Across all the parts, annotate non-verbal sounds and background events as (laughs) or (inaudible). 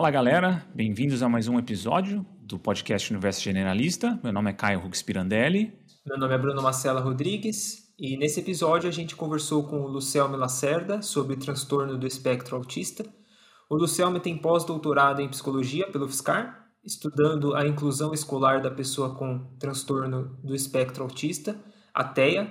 Fala galera, bem-vindos a mais um episódio do podcast Universo Generalista. Meu nome é Caio Hux Pirandelli. Meu nome é Bruno Marcela Rodrigues e nesse episódio a gente conversou com o Lucelme Lacerda sobre transtorno do espectro autista. O Lucelme tem pós-doutorado em psicologia pelo FSCAR, estudando a inclusão escolar da pessoa com transtorno do espectro autista, a TEA,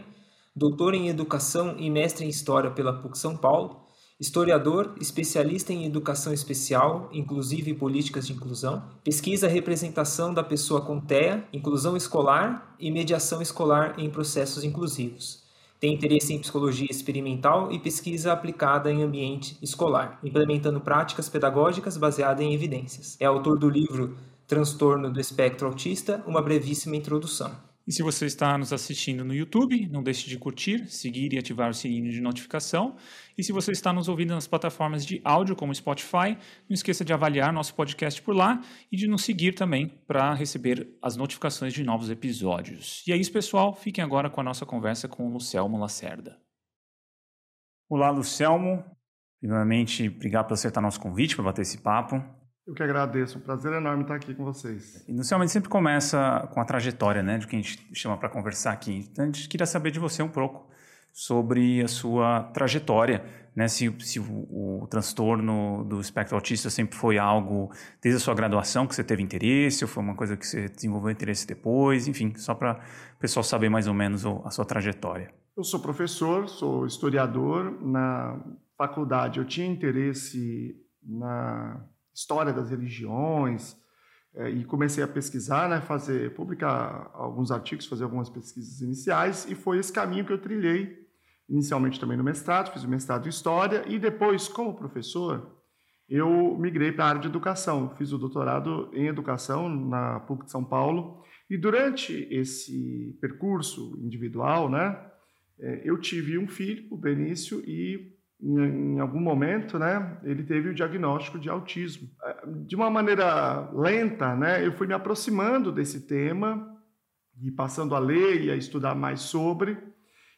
doutor em educação e mestre em história pela PUC São Paulo, historiador, especialista em educação especial, inclusive políticas de inclusão, pesquisa a representação da pessoa com TEA, inclusão escolar e mediação escolar em processos inclusivos. Tem interesse em psicologia experimental e pesquisa aplicada em ambiente escolar, implementando práticas pedagógicas baseadas em evidências. É autor do livro Transtorno do Espectro Autista, uma brevíssima introdução. E se você está nos assistindo no YouTube, não deixe de curtir, seguir e ativar o sininho de notificação. E se você está nos ouvindo nas plataformas de áudio como Spotify, não esqueça de avaliar nosso podcast por lá e de nos seguir também para receber as notificações de novos episódios. E é isso, pessoal. Fiquem agora com a nossa conversa com o Lucelmo Lacerda. Olá, Lucelmo. Primeiramente, obrigado por aceitar nosso convite para bater esse papo. Eu que agradeço, um prazer enorme estar aqui com vocês. Inicialmente sempre começa com a trajetória, né, de quem a gente chama para conversar aqui. Então a gente queria saber de você um pouco sobre a sua trajetória, né, se, se o, o, transtorno do espectro autista sempre foi algo desde a sua graduação que você teve interesse, ou foi uma coisa que você desenvolveu interesse depois, enfim, só para o pessoal saber mais ou menos a sua trajetória. Eu sou professor, sou historiador na faculdade. Eu tinha interesse na história das religiões, é, e comecei a pesquisar, né, fazer, publicar alguns artigos, fazer algumas pesquisas iniciais, e foi esse caminho que eu trilhei, inicialmente também no mestrado, fiz o mestrado em História, e depois, como professor, eu migrei para a área de educação, fiz o doutorado em Educação na PUC de São Paulo, e durante esse percurso individual, né, é, eu tive um filho, o Benício, e em, algum momento, né, ele teve o diagnóstico de autismo. De uma maneira lenta, né, eu fui me aproximando desse tema e passando a ler e a estudar mais sobre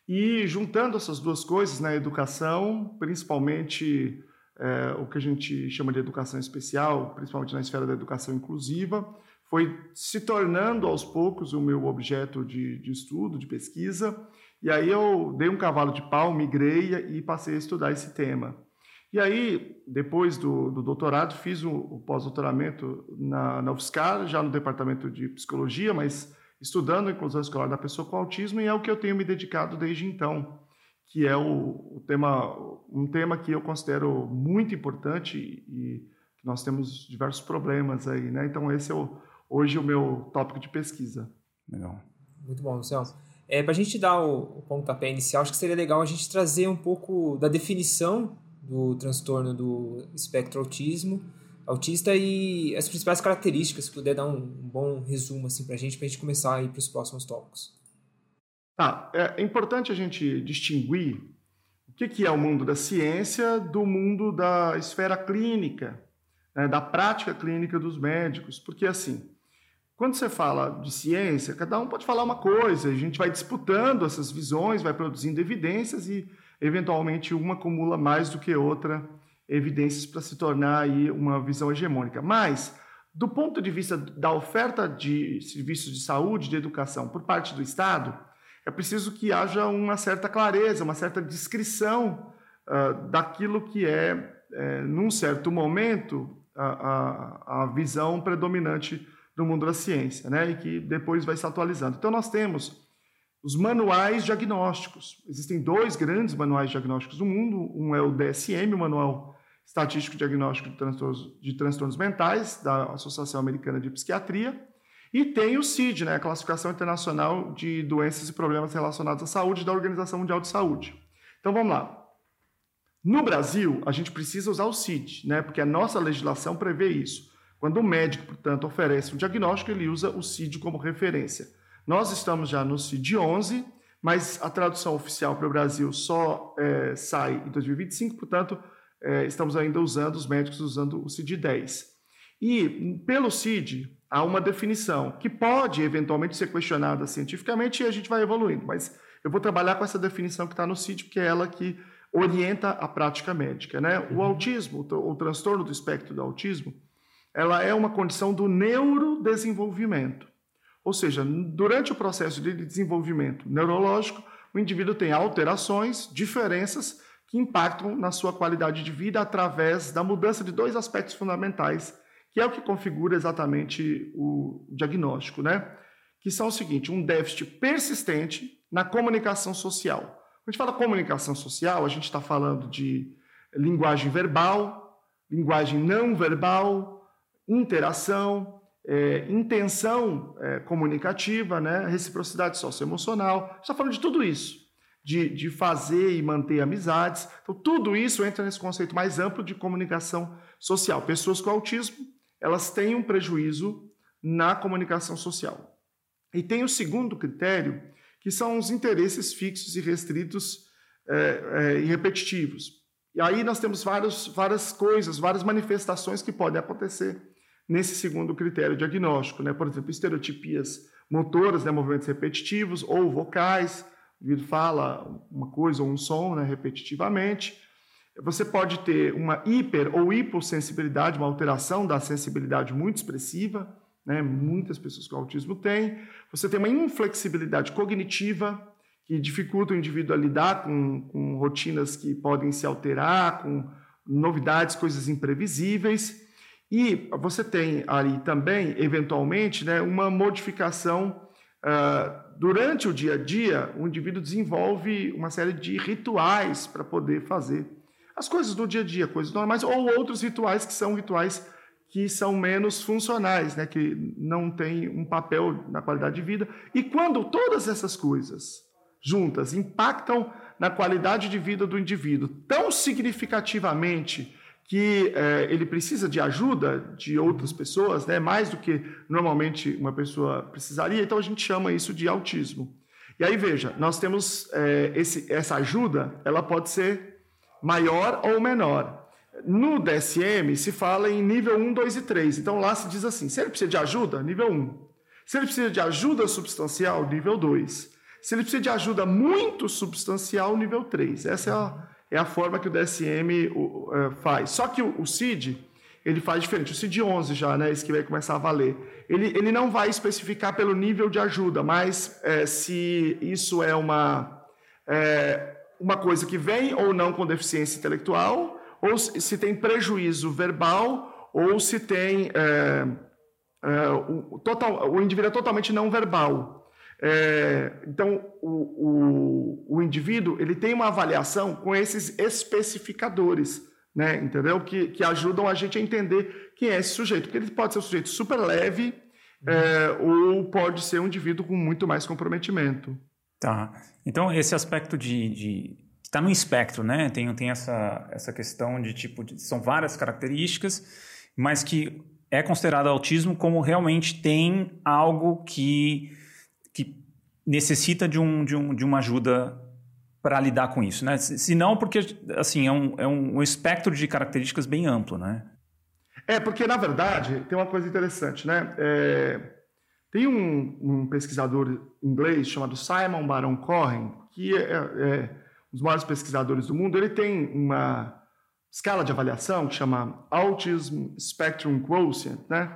e juntando essas duas coisas né, educação, principalmente é, o que a gente chama de educação especial, principalmente na esfera da educação inclusiva, foi se tornando aos poucos o meu objeto de, de estudo, de pesquisa, e aí eu dei um cavalo de pau, migrei e passei a estudar esse tema. E aí, depois do, do doutorado, fiz o, o pós-doutoramento na, na UFSCar, já no departamento de psicologia, mas estudando a inclusão escolar da pessoa com autismo, e é o que eu tenho me dedicado desde então, que é o, o tema, um tema que eu considero muito importante e nós temos diversos problemas aí, né? Então esse é o, hoje o meu tópico de pesquisa. Legal. Muito bom, Luciano. É, Para a gente dar o, o pontapé inicial, acho que seria legal a gente trazer um pouco da definição do transtorno do espectro autismo, autista e as principais características, se puder dar um, um bom resumo assim, para a gente, para a gente começar para os próximos tópicos. Tá, é importante a gente distinguir o que, que é o mundo da ciência do mundo da esfera clínica, né, da prática clínica dos médicos, porque assim, quando você fala de ciência, cada um pode falar uma coisa, a gente vai disputando essas visões, vai produzindo evidências e, eventualmente, uma acumula mais do que outra evidências para se tornar aí uma visão hegemônica. Mas, do ponto de vista da oferta de serviços de saúde, de educação por parte do Estado, é preciso que haja uma certa clareza, uma certa descrição uh, daquilo que é, é, num certo momento, a, a, a visão predominante no mundo da ciência, né? E que depois vai se atualizando. Então nós temos os manuais diagnósticos. Existem dois grandes manuais diagnósticos no mundo. Um é o DSM, o Manual Estatístico Diagnóstico de Transtornos, de Transtornos Mentais, da Associação Americana de Psiquiatria, e tem o CID, né, a Classificação Internacional de Doenças e Problemas Relacionados à Saúde da Organização Mundial de Saúde. Então vamos lá. No Brasil, a gente precisa usar o CID, né, porque a nossa legislação prevê isso. Quando o médico, portanto, oferece um diagnóstico, ele usa o CID como referência. Nós estamos já no CID 11, mas a tradução oficial para o Brasil só é, sai em 2025, portanto, é, estamos ainda usando, os médicos usando o CID 10. E pelo CID há uma definição que pode eventualmente ser questionada cientificamente e a gente vai evoluindo, mas eu vou trabalhar com essa definição que está no CID, porque é ela que orienta a prática médica. Né? O uhum. autismo, o transtorno do espectro do autismo, ela é uma condição do neurodesenvolvimento. Ou seja, durante o processo de desenvolvimento neurológico, o indivíduo tem alterações, diferenças que impactam na sua qualidade de vida através da mudança de dois aspectos fundamentais, que é o que configura exatamente o diagnóstico, né? Que são o seguinte: um déficit persistente na comunicação social. Quando a gente fala comunicação social, a gente está falando de linguagem verbal, linguagem não verbal, interação, é, intenção é, comunicativa, né, reciprocidade socioemocional. Está falando de tudo isso, de, de fazer e manter amizades. Então, tudo isso entra nesse conceito mais amplo de comunicação social. Pessoas com autismo, elas têm um prejuízo na comunicação social. E tem o segundo critério, que são os interesses fixos e restritos é, é, e repetitivos. E aí nós temos vários, várias coisas, várias manifestações que podem acontecer nesse segundo critério diagnóstico, né? Por exemplo, estereotipias motoras, né? movimentos repetitivos ou vocais, o indivíduo fala uma coisa ou um som né? repetitivamente. Você pode ter uma hiper ou hipossensibilidade, uma alteração da sensibilidade muito expressiva, né? muitas pessoas com autismo têm. Você tem uma inflexibilidade cognitiva, que dificulta o indivíduo a lidar com, com rotinas que podem se alterar, com novidades, coisas imprevisíveis. E você tem ali também, eventualmente, né, uma modificação uh, durante o dia a dia. O indivíduo desenvolve uma série de rituais para poder fazer as coisas do dia a dia, coisas normais, ou outros rituais que são rituais que são menos funcionais, né, que não têm um papel na qualidade de vida. E quando todas essas coisas juntas impactam na qualidade de vida do indivíduo tão significativamente que é, ele precisa de ajuda de outras pessoas, né, mais do que normalmente uma pessoa precisaria, então a gente chama isso de autismo. E aí veja, nós temos é, esse, essa ajuda, ela pode ser maior ou menor. No DSM se fala em nível 1, 2 e 3. Então lá se diz assim: se ele precisa de ajuda, nível 1. Se ele precisa de ajuda substancial, nível 2. Se ele precisa de ajuda muito substancial, nível 3. Essa é a é a forma que o DSM uh, faz. Só que o, o CID, ele faz diferente. O CID 11 já, né, esse que vai começar a valer, ele, ele não vai especificar pelo nível de ajuda, mas é, se isso é uma, é, uma coisa que vem ou não com deficiência intelectual, ou se tem prejuízo verbal, ou se tem é, é o, total, o indivíduo é totalmente não verbal. É, então, o, o, o, indivíduo ele tem uma avaliação com esses especificadores, né, entendeu? Que, que ajudam a gente a entender quem é esse sujeito. Porque ele pode ser um sujeito super leve é, ou pode ser um indivíduo com muito mais comprometimento. Tá. Então, esse aspecto de, de está no espectro, né? Tem, tem essa, essa questão de tipo, de, são várias características, mas que é considerado autismo como realmente tem algo que que necessita de, um, de, um, de uma ajuda para lidar com isso, né? Se não, porque assim é um, é um espectro de características bem amplo, né? É porque na verdade tem uma coisa interessante, né? É, tem um, um, pesquisador inglês chamado Simon Baron Cohen que é, é um dos maiores pesquisadores do mundo. Ele tem uma escala de avaliação que chama Autism Spectrum Quotient, né?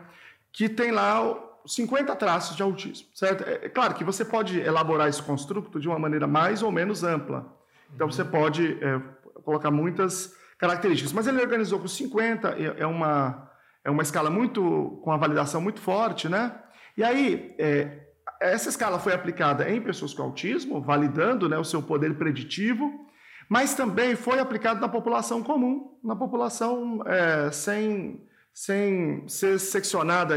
Que tem lá 50 traços de autismo, certo? É, é, claro que você pode elaborar esse construto de uma maneira mais ou menos ampla. Então, você pode é, colocar muitas características, mas ele organizou com 50, é, é uma, é uma escala muito, com uma validação muito forte, né? E aí, é, essa escala foi aplicada em pessoas com autismo, validando né, o seu poder preditivo, mas também foi aplicado na população comum, na população é, sem, sem ser seccionada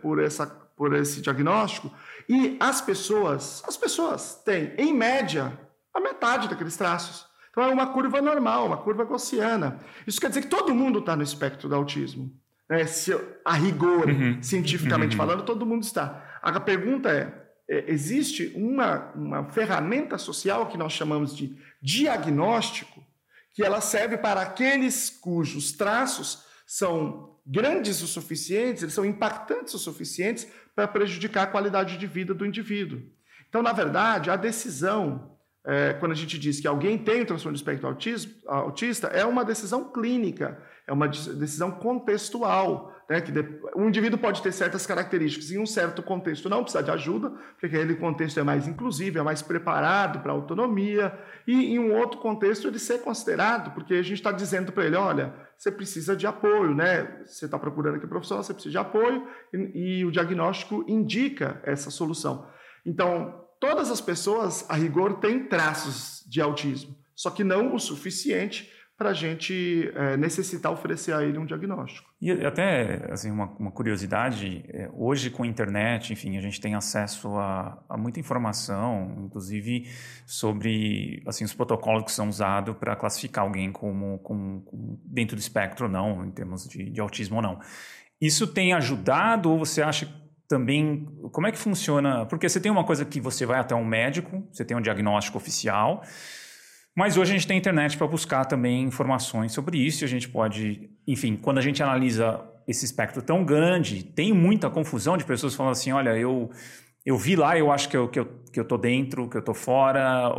por essa por esse diagnóstico, e as pessoas, as pessoas têm, em média, a metade daqueles traços. Então é uma curva normal, uma curva gaussiana. Isso quer dizer que todo mundo está no espectro do autismo. Né? Se, a rigor, uhum. cientificamente uhum. falando, todo mundo está. A pergunta é, é, existe uma, uma ferramenta social que nós chamamos de diagnóstico, que ela serve para aqueles cujos traços são grandes o suficientes, eles são impactantes o suficientes para prejudicar a qualidade de vida do indivíduo. Então, na verdade, a decisão é, quando a gente diz que alguém tem o transtorno de espectro autista, é uma decisão clínica, é uma decisão contextual. Né, que um indivíduo pode ter certas características em um certo contexto não precisa de ajuda, porque aquele contexto é mais inclusivo, é mais preparado para a autonomia, e em um outro contexto ele ser considerado, porque a gente está dizendo para ele, olha, você precisa de apoio, né? Você está procurando aqui profissional, você precisa de apoio, e, e o diagnóstico indica essa solução. Então, todas as pessoas, a rigor, têm traços de autismo, só que não o suficiente para a gente é, necessitar oferecer a ele um diagnóstico. E até assim, uma, uma curiosidade, é, hoje com a internet, enfim, a gente tem acesso a, a muita informação, inclusive sobre assim, os protocolos que são usados para classificar alguém como, como, como, dentro do espectro ou não, em termos de, de autismo ou não. Isso tem ajudado ou você acha também como é que funciona? Porque você tem uma coisa que você vai até um médico, você tem um diagnóstico oficial, mas hoje a gente tem internet para buscar também informações sobre isso. E a gente pode, enfim, quando a gente analisa esse espectro tão grande, tem muita confusão de pessoas falando assim: olha, eu, eu vi lá, eu acho que eu, que eu, que eu tô dentro, que eu tô fora.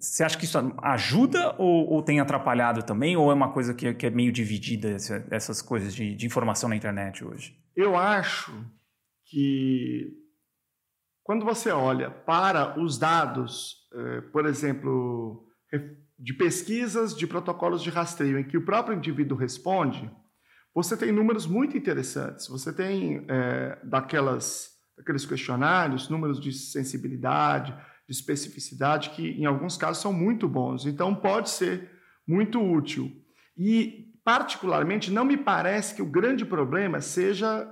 Você acha que isso ajuda ou, ou, tem atrapalhado também? Ou é uma coisa que, que é meio dividida, essa, essas coisas de, de informação na internet hoje? Eu acho que quando você olha para os dados, eh, por exemplo, de pesquisas de protocolos de rastreio em que o próprio indivíduo responde, você tem números muito interessantes. Você tem é, daquelas, daqueles questionários, números de sensibilidade, de especificidade, que em alguns casos são muito bons. Então, pode ser muito útil. E, particularmente, não me parece que o grande problema seja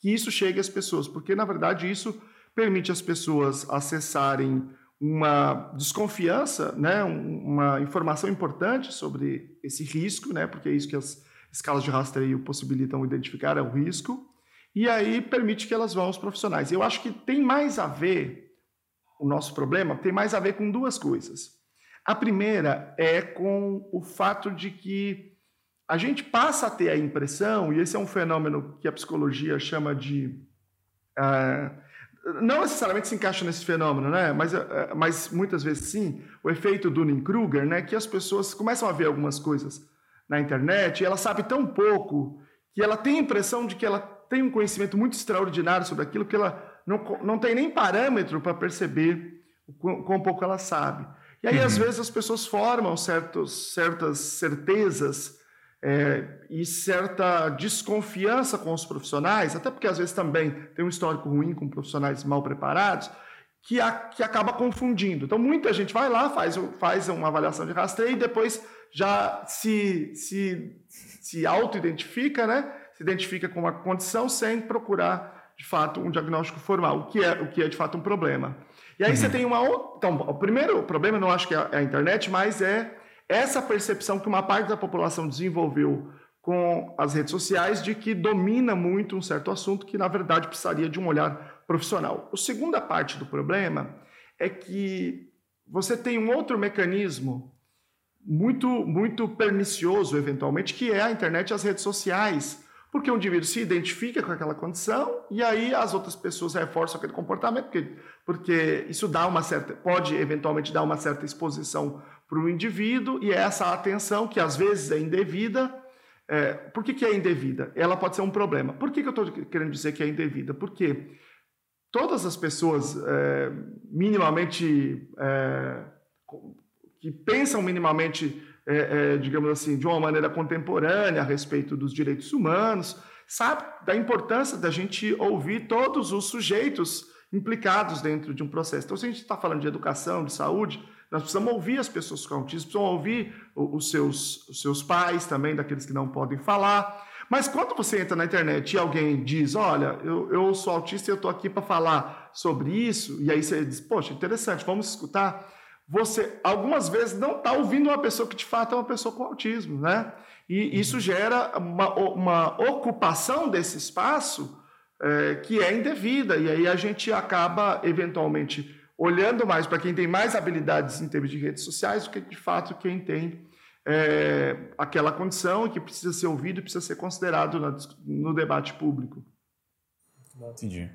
que isso chegue às pessoas, porque, na verdade, isso permite às pessoas acessarem uma desconfiança, né, uma informação importante sobre esse risco, né, porque é isso que as escalas de rastreio possibilitam identificar, é o risco, e aí permite que elas vão aos profissionais. Eu acho que tem mais a ver, o nosso problema tem mais a ver com duas coisas. A primeira é com o fato de que a gente passa a ter a impressão, e esse é um fenômeno que a psicologia chama de. Uh, não necessariamente se encaixa nesse fenômeno, né? Mas, eh, eh, mas muitas vezes sim, o efeito Dunning-Kruger, né? Que as pessoas começam a ver algumas coisas na internet e ela sabe tão pouco que ela tem a impressão de que ela tem um conhecimento muito extraordinário sobre aquilo que ela não, não tem nem parâmetro para perceber o quão, quão, pouco ela sabe. E aí, uhum. às vezes, as pessoas formam certos, certas certezas é, e certa desconfiança com os profissionais, até porque às vezes também tem um histórico ruim com profissionais mal preparados, que, a, que acaba confundindo. Então, muita gente vai lá, faz, faz uma avaliação de rastreio e depois já se, se, se auto-identifica, né? se identifica com uma condição sem procurar, de fato, um diagnóstico formal, o que é, o que é de fato um problema. E aí uhum. você tem uma outra. Então, o primeiro problema, não acho que é a internet, mas é essa percepção que uma parte da população desenvolveu com as redes sociais de que domina muito um certo assunto que, na verdade, precisaria de um olhar profissional. A segunda parte do problema é que você tem um outro mecanismo muito, muito pernicioso, eventualmente, que é a internet e as redes sociais, porque o indivíduo se identifica com aquela condição e aí as outras pessoas reforçam aquele comportamento, porque, porque isso dá uma certa, pode eventualmente dar uma certa exposição para o indivíduo e é essa atenção, que às vezes é indevida, é, por que, que é indevida? Ela pode ser um problema. Por que, que eu estou querendo dizer que é indevida? Porque todas as pessoas é, minimamente é, que pensam minimamente, é, é, digamos assim, de uma maneira contemporânea a respeito dos direitos humanos, sabe da importância da gente ouvir todos os sujeitos implicados dentro de um processo. Então, se a gente está falando de educação, de saúde, nós precisamos ouvir as pessoas com autismo, precisamos ouvir os seus, os seus pais também, daqueles que não podem falar. Mas quando você entra na internet e alguém diz, olha, eu, eu sou autista e eu estou aqui para falar sobre isso, e aí você diz, poxa, interessante, vamos escutar. Você, algumas vezes, não está ouvindo uma pessoa que de fato é uma pessoa com autismo, né? E isso gera uma, uma ocupação desse espaço é, que é indevida, e aí a gente acaba, eventualmente, olhando mais para quem tem mais habilidades em termos de redes sociais do que, de fato, quem tem é, aquela condição e que precisa ser ouvido e precisa ser considerado na, no debate público. Entendi.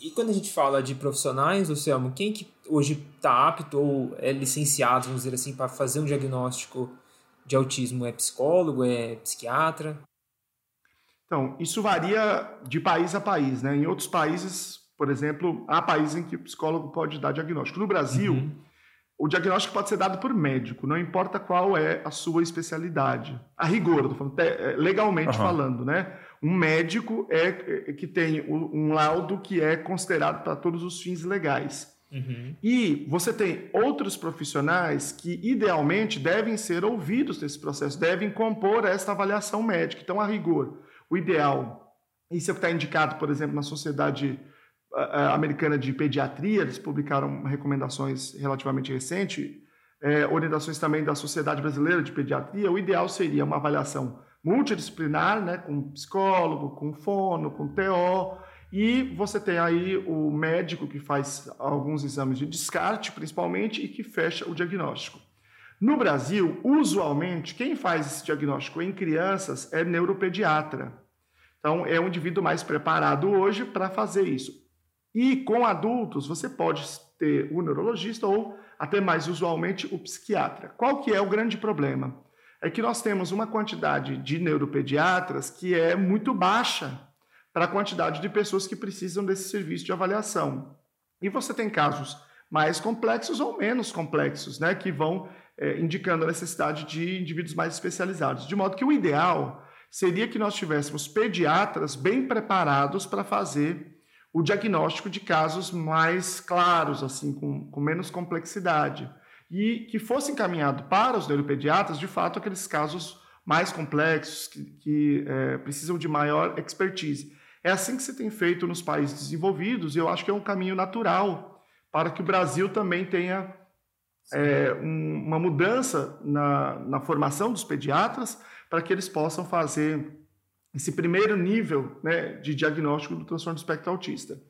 E quando a gente fala de profissionais, Luciano, quem que hoje está apto ou é licenciado, vamos dizer assim, para fazer um diagnóstico de autismo? É psicólogo, é psiquiatra? Então, isso varia de país a país, né? Em outros países, por exemplo, há países em que o psicólogo pode dar diagnóstico. No Brasil, uhum. o diagnóstico pode ser dado por médico, não importa qual é a sua especialidade. A rigor, falando, é, legalmente uhum. falando, né? Um médico é, é que tem um laudo que é considerado para todos os fins legais. Uhum. E você tem outros profissionais que, idealmente, devem ser ouvidos nesse processo, devem compor esta avaliação médica. Então, a rigor, o ideal, isso é o que está indicado, por exemplo, na Sociedade Americana de Pediatria, eles publicaram recomendações relativamente recentes, é, orientações também da Sociedade Brasileira de Pediatria. O ideal seria uma avaliação multidisciplinar, né, com psicólogo, com fono, com TO, e você tem aí o médico que faz alguns exames de descarte, principalmente, e que fecha o diagnóstico. No Brasil, usualmente, quem faz esse diagnóstico em crianças é neuropediatra. Então, é um indivíduo mais preparado hoje para fazer isso. E com adultos, você pode ter o neurologista ou, até mais usualmente, o psiquiatra. Qual que é o grande problema? é que nós temos uma quantidade de neuropediatras que é muito baixa para a quantidade de pessoas que precisam desse serviço de avaliação. E você tem casos mais complexos ou menos complexos, né, que vão é, indicando a necessidade de indivíduos mais especializados. De modo que o ideal seria que nós tivéssemos pediatras bem preparados para fazer o diagnóstico de casos mais claros, assim, com, com menos complexidade e que fosse encaminhado para os neuropediatras, de fato, aqueles casos mais complexos, que, que é, precisam de maior expertise. É assim que se tem feito nos países desenvolvidos, e eu acho que é um caminho natural para que o Brasil também tenha é, um, uma mudança na, na formação dos pediatras, para que eles possam fazer esse primeiro nível né, de diagnóstico do transtorno do espectro autista.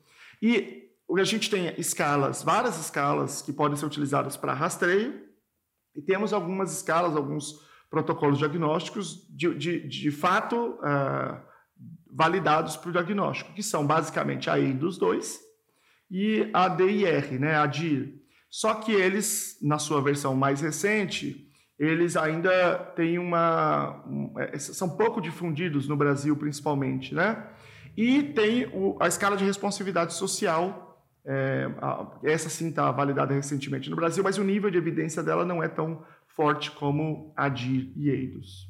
E a gente tem escalas, várias escalas que podem ser utilizadas para rastreio, e temos algumas escalas, alguns protocolos diagnósticos de, de, de fato uh, validados para o diagnóstico, que são basicamente a EIDOS 2 e a DIR, né, a DIR. Só que eles, na sua versão mais recente, eles ainda têm uma. Um, é, são pouco difundidos no Brasil, principalmente, né? E tem o, a escala de responsividade social é, essa sim está validada recentemente no Brasil, mas o nível de evidência dela não é tão forte como a de EIDOS.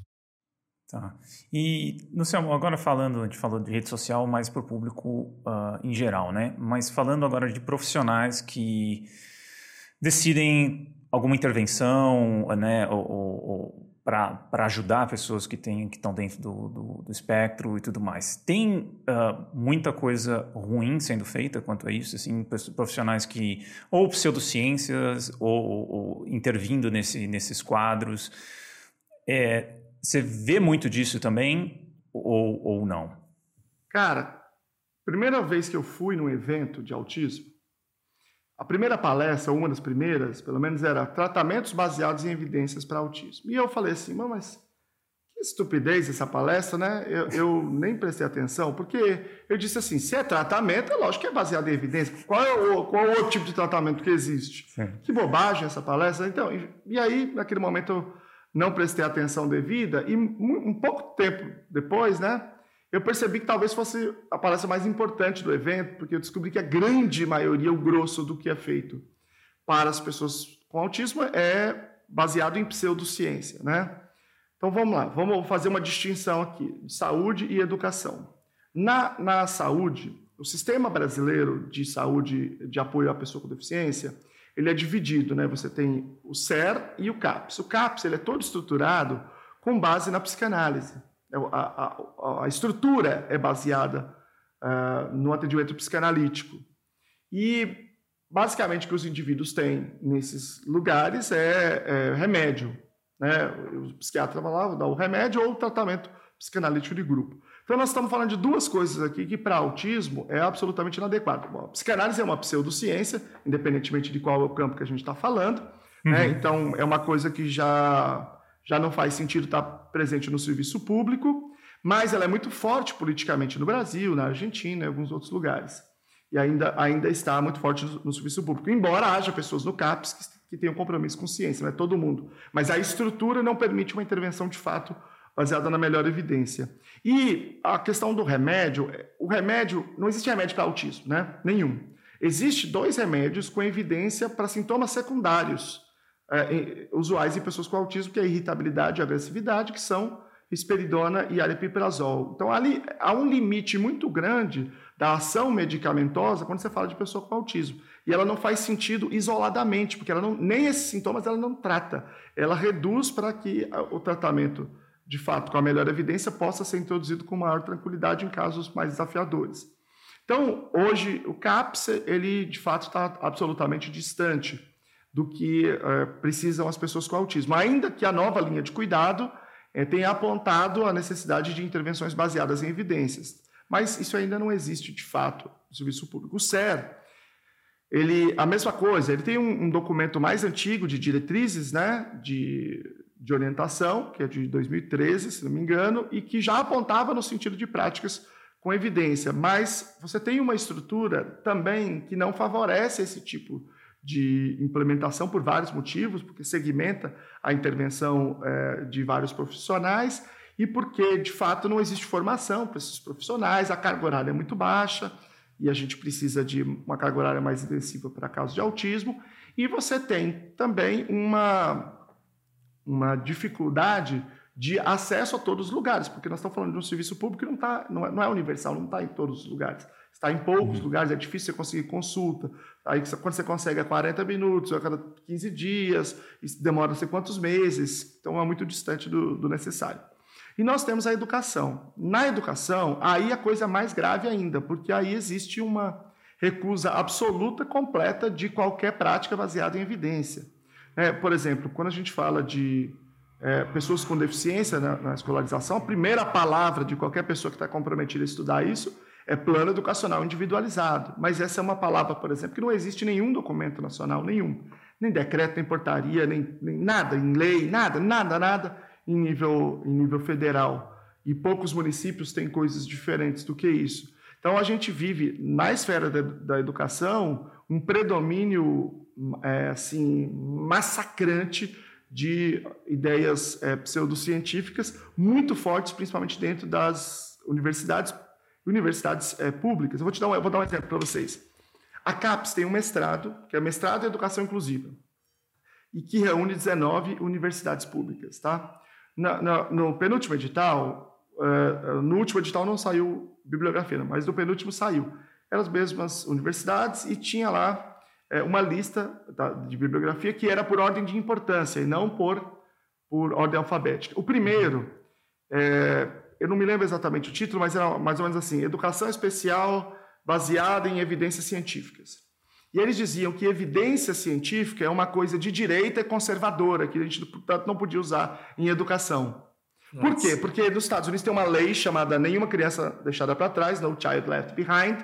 Tá. E, Luciano, agora falando, a gente falou de rede social mais para o público uh, em geral, né? Mas falando agora de profissionais que decidem alguma intervenção, né? Ou, ou, para ajudar pessoas que têm que estão dentro do, do, do, espectro e tudo mais. Tem uh, muita coisa ruim sendo feita quanto a isso, assim, profissionais que ou pseudociências ou, ou intervindo nesse, nesses quadros. É, você vê muito disso também ou, ou não? Cara, primeira vez que eu fui num evento de autismo, a primeira palestra, uma das primeiras, pelo menos, era tratamentos baseados em evidências para autismo. E eu falei assim, mas que estupidez essa palestra, né? Eu, eu, nem prestei atenção, porque eu disse assim, se é tratamento, é lógico que é baseado em evidência. Qual é o, qual é o outro tipo de tratamento que existe? Sim. Que bobagem essa palestra. Então, e, e aí, naquele momento, eu não prestei atenção devida, e um, um pouco tempo depois, né? Eu percebi que talvez fosse a palestra mais importante do evento, porque eu descobri que a grande maioria, o grosso do que é feito para as pessoas com autismo é baseado em pseudociência, né? Então vamos lá, vamos fazer uma distinção aqui de saúde e educação. Na, na saúde, o sistema brasileiro de saúde de apoio à pessoa com deficiência, ele é dividido, né? Você tem o SER e o CAPS. O CAPS ele é todo estruturado com base na psicanálise. É, a, a, a estrutura é baseada uh, no atendimento psicanalítico. E, basicamente, o que os indivíduos têm nesses lugares é, é remédio. Né? O psiquiatra vai lá, dá o remédio ou o tratamento psicanalítico de grupo. Então, nós estamos falando de duas coisas aqui que, para autismo, é absolutamente inadequado. Bom, a psicanálise é uma pseudociência, independentemente de qual é o campo que a gente está falando. Né? Uhum. Né? Então, é uma coisa que já já não faz sentido estar presente no serviço público, mas ela é muito forte politicamente no Brasil, na Argentina e alguns outros lugares. e ainda, ainda está muito forte no, no serviço público, embora haja pessoas no CAPES que, que tenham compromisso com ciência, não é todo mundo. Mas a estrutura não permite uma intervenção de fato baseada na melhor evidência. E a questão do remédio, o remédio, não existe remédio para autismo, né? Nenhum. Existe dois remédios com evidência para sintomas secundários é, usuais em pessoas com autismo, que é irritabilidade e agressividade, que são risperidona e aripiprazol. Então, ali há um limite muito grande da ação medicamentosa quando você fala de pessoa com autismo. E ela não faz sentido isoladamente, porque ela não, nem esses sintomas ela não trata. Ela reduz para que o tratamento, de fato, com a melhor evidência, possa ser introduzido com maior tranquilidade em casos mais desafiadores. Então, hoje, o CAPS, ele de fato está absolutamente distante do que é, precisam as pessoas com autismo, ainda que a nova linha de cuidado é, tenha apontado a necessidade de intervenções baseadas em evidências. Mas isso ainda não existe de fato no serviço público. O SER, ele, a mesma coisa, ele tem um, um documento mais antigo de diretrizes né, de, de orientação, que é de 2013, se não me engano, e que já apontava no sentido de práticas com evidência, mas você tem uma estrutura também que não favorece esse tipo de implementação por vários motivos, porque segmenta a intervenção é, de vários profissionais e porque, de fato, não existe formação para esses profissionais, a carga horária é muito baixa e a gente precisa de uma carga horária mais intensiva para casos de autismo, e você tem também uma, uma dificuldade de acesso a todos os lugares, porque nós estamos falando de um serviço público que não, tá, não, é, não é universal, não está em todos os lugares. Está em poucos uhum. lugares, é difícil você conseguir consulta. Aí, quando você consegue a 40 minutos, a cada 15 dias, demora não sei quantos meses, então é muito distante do, do necessário. E nós temos a educação. Na educação, aí a coisa é mais grave ainda, porque aí existe uma recusa absoluta, completa de qualquer prática baseada em evidência. É, por exemplo, quando a gente fala de é, pessoas com deficiência na, na, escolarização, a primeira palavra de qualquer pessoa que está comprometida a estudar isso é plano educacional individualizado. Mas essa é uma palavra, por exemplo, que não existe nenhum documento nacional, nenhum. Nem decreto, nem portaria, nem, nem nada, em lei, nada, nada, nada em nível, em nível federal. E poucos municípios têm coisas diferentes do que isso. Então, a gente vive, na esfera da, da educação, um predomínio é, assim, massacrante de ideias é, pseudocientíficas muito fortes, principalmente dentro das universidades, universidades é, públicas. Eu vou, te dar um, vou dar um exemplo para vocês. A CAPES tem um mestrado, que é mestrado em Educação Inclusiva, e que reúne 19 universidades públicas. Tá? na, na, no penúltimo edital, uh, no último edital não saiu bibliografia, mas no penúltimo saiu. Eram as mesmas universidades e tinha lá uma lista de bibliografia que era por ordem de importância e não por, por ordem alfabética. O primeiro, eu não me lembro exatamente o título, mas era mais ou menos assim: Educação Especial baseada em evidências científicas. E eles diziam que evidência científica é uma coisa de direita conservadora, que a gente, portanto, não podia usar em educação. Nossa. Por quê? Porque nos Estados Unidos tem uma lei chamada Nenhuma Criança Deixada para Trás, No Child Left Behind,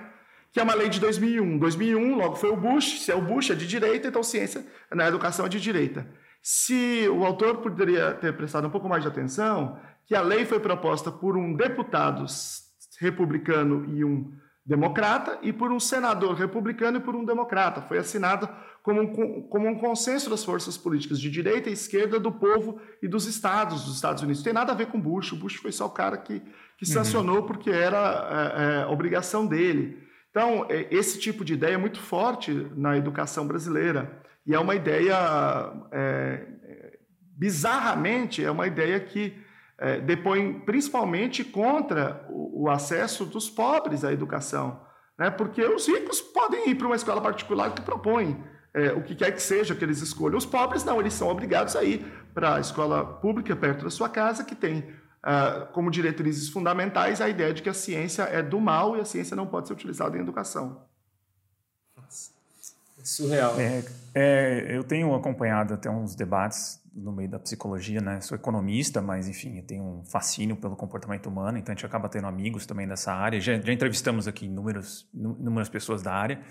que é uma lei de 2001. 2001, logo foi o Bush, se é o Bush é de direita, então ciência na educação é de direita. Se o autor poderia ter prestado um pouco mais de atenção, que a lei foi proposta por um deputado republicano e um democrata e por um senador republicano e por um democrata. Foi assinada como um, como um consenso das forças políticas de direita e esquerda do povo e dos estados dos Estados Unidos. Não tem nada a ver com Bush. O Bush foi só o cara que, que uhum. sancionou porque era é, é, obrigação dele. Então, é, esse tipo de ideia é muito forte na educação brasileira. E é uma ideia, é, é, bizarramente, é uma ideia que é, depõe principalmente contra o, o, acesso dos pobres à educação, né? porque os ricos podem ir para uma escola particular que propõe é, o que quer que seja que eles escolham. Os pobres não, eles são obrigados a ir para a escola pública perto da sua casa, que tem uh, como diretrizes fundamentais a ideia de que a ciência é do mal e a ciência não pode ser utilizada em educação. Nossa, é surreal. É, é, eu tenho acompanhado até uns debates no meio da psicologia, né? Sou economista, mas enfim, eu tenho um fascínio pelo comportamento humano, então a gente acaba tendo amigos também dessa área. Já, já entrevistamos aqui inúmeros, inúmeras pessoas da área.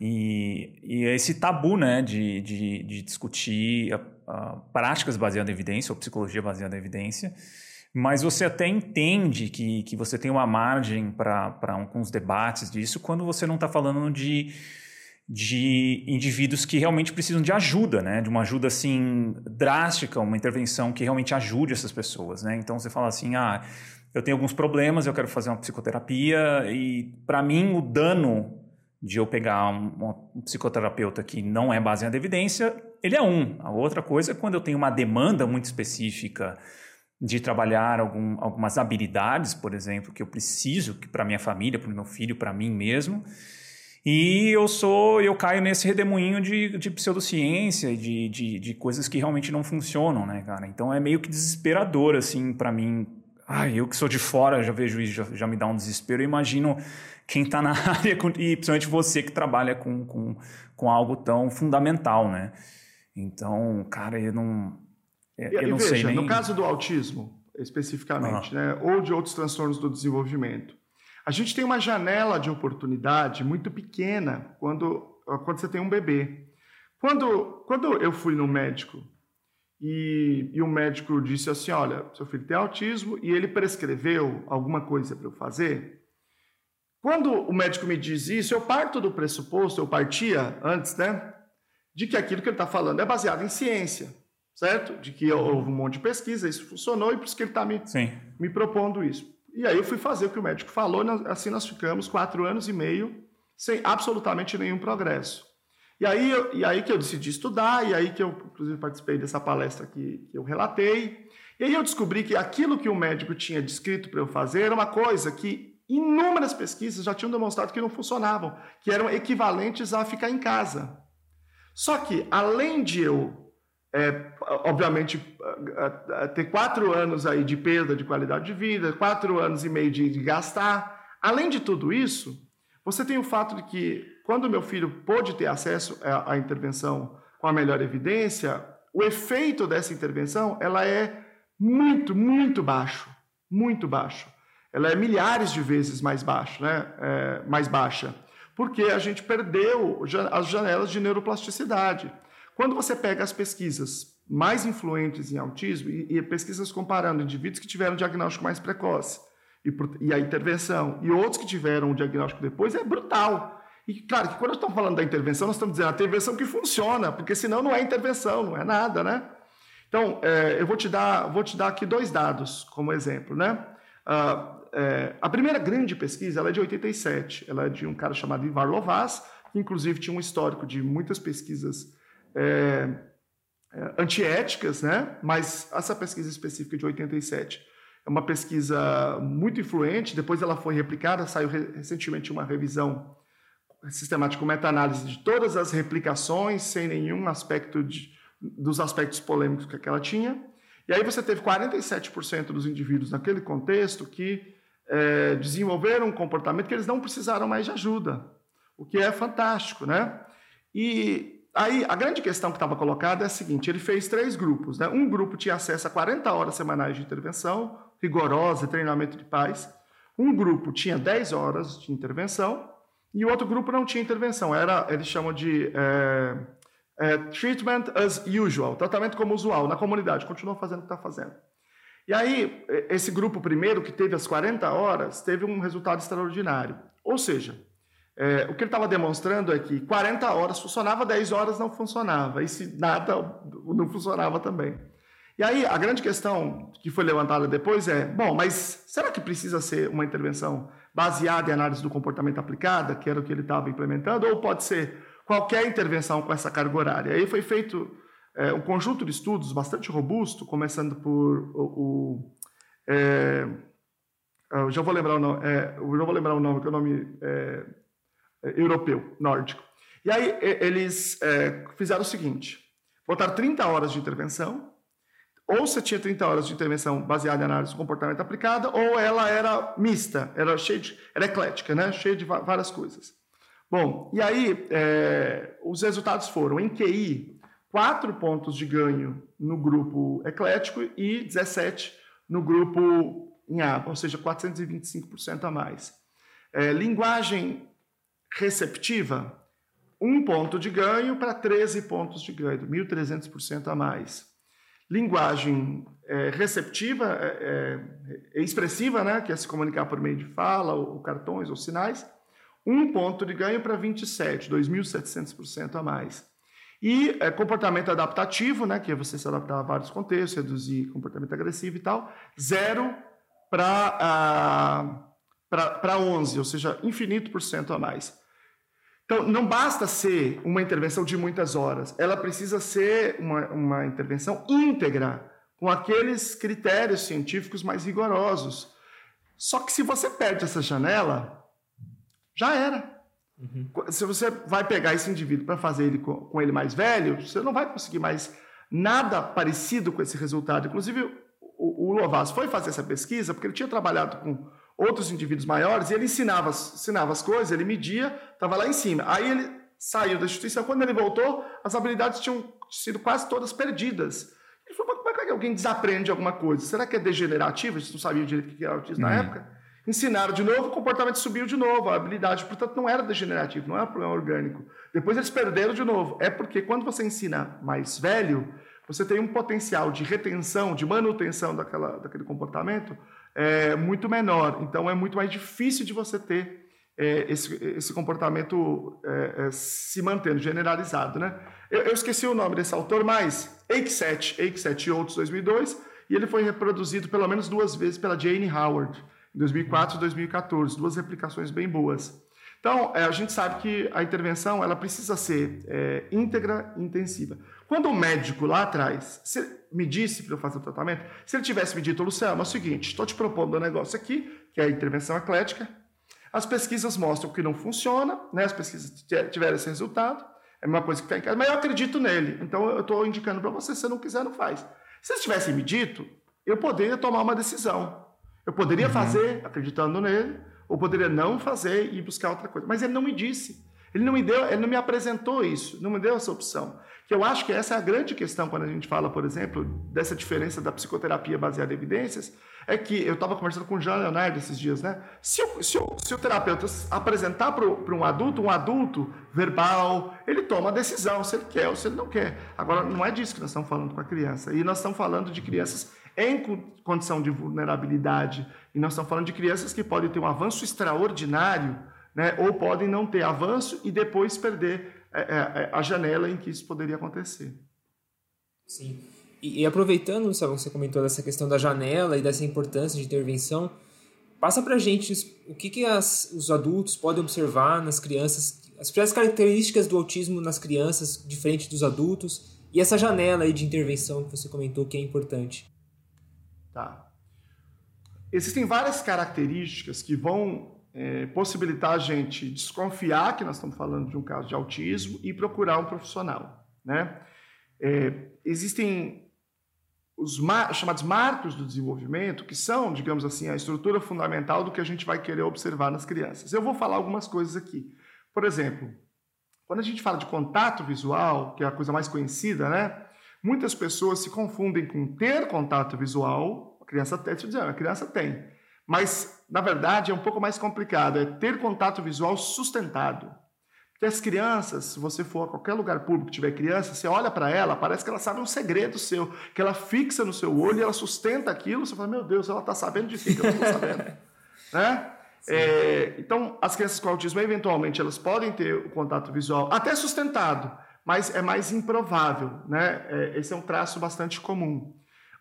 E, e esse tabu, né, de, de, de discutir a, a práticas baseadas em evidência ou psicologia baseada em evidência, Mas você até entende que, que você tem uma margem para alguns debates disso quando você não está falando de, de indivíduos que realmente precisam de ajuda, né? De uma ajuda assim drástica, uma intervenção que realmente ajude essas pessoas, né? Então você fala assim, ah, eu tenho alguns problemas, eu quero fazer uma psicoterapia e para mim o dano de eu pegar um, um, psicoterapeuta que não é baseado em evidência, ele é um. A outra coisa é quando eu tenho uma demanda muito específica de trabalhar algum, algumas habilidades, por exemplo, que eu preciso para minha família, para o meu filho, para mim mesmo. E eu sou, eu caio nesse redemoinho de, de pseudociência, de, de, de coisas que realmente não funcionam, né, cara? Então é meio que desesperador, assim, para mim. Ai, eu que sou de fora já vejo isso, já, já me dá um desespero. Eu imagino quem está na (laughs) área, e principalmente você que trabalha com, com, com algo tão fundamental, né? Então, cara, eu não. Eu, e, não veja, sei nem... no caso do autismo, especificamente, né, ou de outros transtornos do desenvolvimento, a gente tem uma janela de oportunidade muito pequena quando, quando você tem um bebê. Quando, quando eu fui no médico e, e o médico disse assim: Olha, seu filho tem autismo e ele prescreveu alguma coisa para eu fazer, quando o médico me diz isso, eu parto do pressuposto, eu partia antes, né, de que aquilo que ele está falando é baseado em ciência, certo? De que houve um monte de pesquisa, isso funcionou e por isso que ele está me, me propondo isso. E aí eu fui fazer o que o médico falou, assim nós ficamos quatro anos e meio sem absolutamente nenhum progresso. E aí, e aí que eu decidi estudar, e aí que eu, inclusive, participei dessa palestra que, que eu relatei. E aí eu descobri que aquilo que o médico tinha descrito para eu fazer era uma coisa que inúmeras pesquisas já tinham demonstrado que não funcionavam, que eram equivalentes a ficar em casa. Só que, além de eu, é, obviamente, ter quatro anos aí de perda de qualidade de vida, quatro anos e meio de, de gastar, além de tudo isso, você tem o fato de que, quando meu filho pôde ter acesso à, à intervenção com a melhor evidência, o efeito dessa intervenção ela é muito, muito baixo, muito baixo ela é milhares de vezes mais baixa, né? É, mais baixa, porque a gente perdeu as janelas de neuroplasticidade. Quando você pega as pesquisas mais influentes em autismo e, e pesquisas comparando indivíduos que tiveram diagnóstico mais precoce e, e, a intervenção e outros que tiveram o diagnóstico depois, é brutal. E claro que quando estamos falando da intervenção, nós estamos dizendo a intervenção que funciona, porque senão não é intervenção, não é nada, né? Então, é, eu vou te dar, vou te dar aqui dois dados como exemplo, né? Uh, é, a primeira grande pesquisa ela é de 87, ela é de um cara chamado Ivar Lovaz, que inclusive tinha um histórico de muitas pesquisas é, é, antiéticas, né? mas essa pesquisa específica de 87 é uma pesquisa muito influente, depois ela foi replicada, saiu recentemente uma revisão sistemática meta-análise de todas as replicações, sem nenhum aspecto de, dos aspectos polêmicos que ela tinha. E aí você teve 47% dos indivíduos naquele contexto que é, desenvolveram um comportamento que eles não precisaram mais de ajuda, o que é fantástico, né? E aí a grande questão que estava colocada é a seguinte: ele fez três grupos, né? Um grupo tinha acesso a 40 horas semanais de intervenção rigorosa, treinamento de paz. Um grupo tinha 10 horas de intervenção e o outro grupo não tinha intervenção. Era, eles chamam de é, é, treatment as usual, tratamento como usual na comunidade. Continua fazendo o que está fazendo. E aí, esse grupo primeiro, que teve as 40 horas, teve um resultado extraordinário. Ou seja, é, o que ele estava demonstrando é que 40 horas funcionava, 10 horas não funcionava. E se nada, não funcionava também. E aí, a grande questão que foi levantada depois é: bom, mas será que precisa ser uma intervenção baseada em análise do comportamento aplicada, que era o que ele estava implementando, ou pode ser qualquer intervenção com essa carga horária? Aí foi feito é, um conjunto de estudos bastante robusto, começando por o, o é, eu já vou lembrar o nome, é, eu já vou lembrar o nome, que é o nome é europeu, nórdico. E aí eles é, fizeram o seguinte: botaram 30 horas de intervenção, ou você tinha 30 horas de intervenção baseada em análise do comportamento aplicada, ou ela era mista, era cheia de, era eclética, né? cheia de várias coisas. Bom, e aí é, os resultados foram em QI, 4 pontos de ganho no grupo eclético e 17 no grupo em A, ou seja, 425% a mais. É, linguagem receptiva, um ponto de ganho para 13 pontos de ganho, 1.300% a mais. linguagem é, receptiva, é, é, expressiva, né, que é se comunicar por meio de fala, ou, ou cartões, ou sinais, um ponto de ganho para 27, 2.700% a mais. E é, comportamento adaptativo, né, que é você se adaptar a vários contextos, reduzir comportamento agressivo e tal, zero para uh, 11, ou seja, infinito por cento a mais. Então, não basta ser uma intervenção de muitas horas, ela precisa ser uma, uma intervenção íntegra, com aqueles critérios científicos mais rigorosos. Só que se você perde essa janela, já era. Uhum. Se você vai pegar esse indivíduo para fazer ele com, com, ele mais velho, você não vai conseguir mais nada parecido com esse resultado. Inclusive, o, o Lovaz foi fazer essa pesquisa porque ele tinha trabalhado com outros indivíduos maiores e ele ensinava, ensinava as coisas, ele media, estava lá em cima. Aí ele saiu da instituição, quando ele voltou, as habilidades tinham sido quase todas perdidas. Ele falou, como é que alguém desaprende alguma coisa? Será que é degenerativo? A gente não sabia direito o que era autismo uhum. na época. Ensinaram de novo, o comportamento subiu de novo, a habilidade, portanto, não era degenerativo, não era um problema orgânico. Depois eles perderam de novo. É porque quando você ensina mais velho, você tem um potencial de retenção, de manutenção daquela, daquele comportamento é, muito menor. Então, é muito mais difícil de você ter é, esse, esse comportamento é, é se mantendo generalizado. Né? Eu, eu, esqueci o nome desse autor, mas Ake7, Ake7 e outros, 2002, e ele foi reproduzido pelo menos duas vezes pela Jane Howard, em 2004 e 2014, duas replicações bem boas. Então, é, a gente sabe que a intervenção ela precisa ser é, íntegra e intensiva. Quando o médico lá atrás me disse para eu fazer o tratamento, se ele tivesse me dito, Luciano, é o seguinte, estou te propondo um negócio aqui, que é a intervenção eclética, as pesquisas mostram que não funciona, né? as pesquisas tiveram esse resultado, é uma coisa que tem em casa, mas eu acredito nele, então eu estou indicando para você, se você não quiser, não faz. Se eles tivessem me dito, eu poderia tomar uma decisão. Eu poderia uhum. fazer acreditando nele, ou poderia não fazer e buscar outra coisa. Mas ele não me disse. Ele não me deu, ele não me apresentou isso, não me deu essa opção. Que eu acho que essa é a grande questão quando a gente fala, por exemplo, dessa diferença da psicoterapia baseada em evidências, é que eu estava conversando com o Jean Leonardo esses dias, né? Se o, se o, se o terapeuta apresentar para um adulto, um adulto verbal, ele toma a decisão se ele quer ou se ele não quer. Agora, não é disso que nós estamos falando com a criança. E nós estamos falando de crianças em condição de vulnerabilidade, e nós estamos falando de crianças que podem ter um avanço extraordinário, né? ou podem não ter avanço e depois perder é, é, é, a janela em que isso poderia acontecer. Sim. E, e aproveitando, Gustavo, você comentou dessa questão da janela e dessa importância de intervenção, passa para gente o que, que as, os adultos podem observar nas crianças, as principais características do autismo nas crianças, diferente dos adultos, e essa janela aí de intervenção que você comentou que é importante. Tá. Existem várias características que vão é, possibilitar a gente desconfiar que nós estamos falando de um caso de autismo e procurar um profissional. Né? É, existem os mar chamados marcos do desenvolvimento, que são, digamos assim, a estrutura fundamental do que a gente vai querer observar nas crianças. Eu vou falar algumas coisas aqui. Por exemplo, quando a gente fala de contato visual, que é a coisa mais conhecida, né? Muitas pessoas se confundem com ter contato visual. A criança tem, dizendo, a criança tem. Mas, na verdade, é um pouco mais complicado, é ter contato visual sustentado. Porque as crianças, se você for a qualquer lugar público que tiver criança, você olha para ela, parece que ela sabe um segredo seu, que ela fixa no seu olho e ela sustenta aquilo, você fala, meu Deus, ela está sabendo de que, que eu não estou sabendo. (laughs) né? É, então, as crianças com autismo, eventualmente, elas podem ter o contato visual até sustentado, mas é mais improvável. Né? É, esse é um traço bastante comum.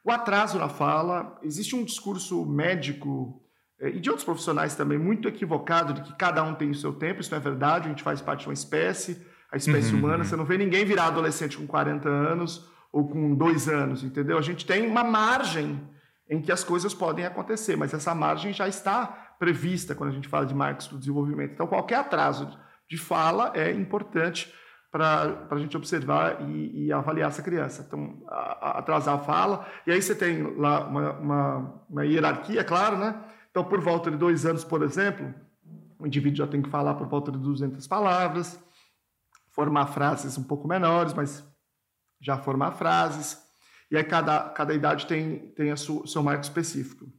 O atraso na fala, existe um discurso médico é, e de outros profissionais também muito equivocado de que cada um tem o seu tempo, isso não é verdade, a gente faz parte de uma espécie, a espécie uhum, humana, uhum. você não vê ninguém virar adolescente com 40 anos ou com dois anos, entendeu? A gente tem uma margem em que as coisas podem acontecer, mas essa margem já está prevista quando a gente fala de marcos do desenvolvimento. Então, qualquer atraso de fala é importante para a gente observar e, e, avaliar essa criança. Então, a, a atrasar a fala, e aí você tem lá uma, uma, uma, hierarquia, claro, né? Então, por volta de dois anos, por exemplo, o indivíduo já tem que falar por volta de 200 palavras, formar frases um pouco menores, mas já formar frases, e aí cada, cada idade tem, tem o seu marco específico.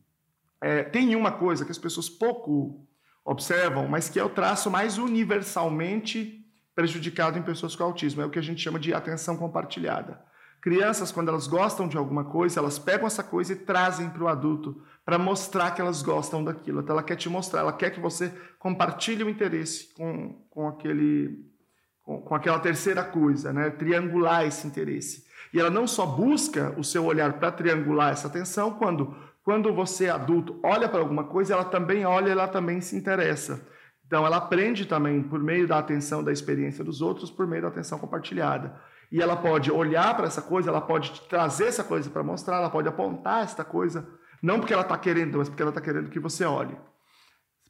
É, tem uma coisa que as pessoas pouco observam, mas que é o traço mais universalmente prejudicado em pessoas com autismo. É o que a gente chama de atenção compartilhada. Crianças, quando elas gostam de alguma coisa, elas pegam essa coisa e trazem para o adulto para mostrar que elas gostam daquilo. Então, ela quer te mostrar, ela quer que você compartilhe o interesse com, com, aquele, com, com aquela terceira coisa, né? triangular esse interesse. E ela não só busca o seu olhar para triangular essa atenção, quando, quando você, adulto, olha para alguma coisa, ela também olha, ela também se interessa. Então, ela aprende também por meio da atenção da experiência dos outros, por meio da atenção compartilhada e ela pode olhar para essa coisa, ela pode trazer essa coisa para mostrar, ela pode apontar esta coisa, não porque ela está querendo, mas porque ela está querendo que você olhe.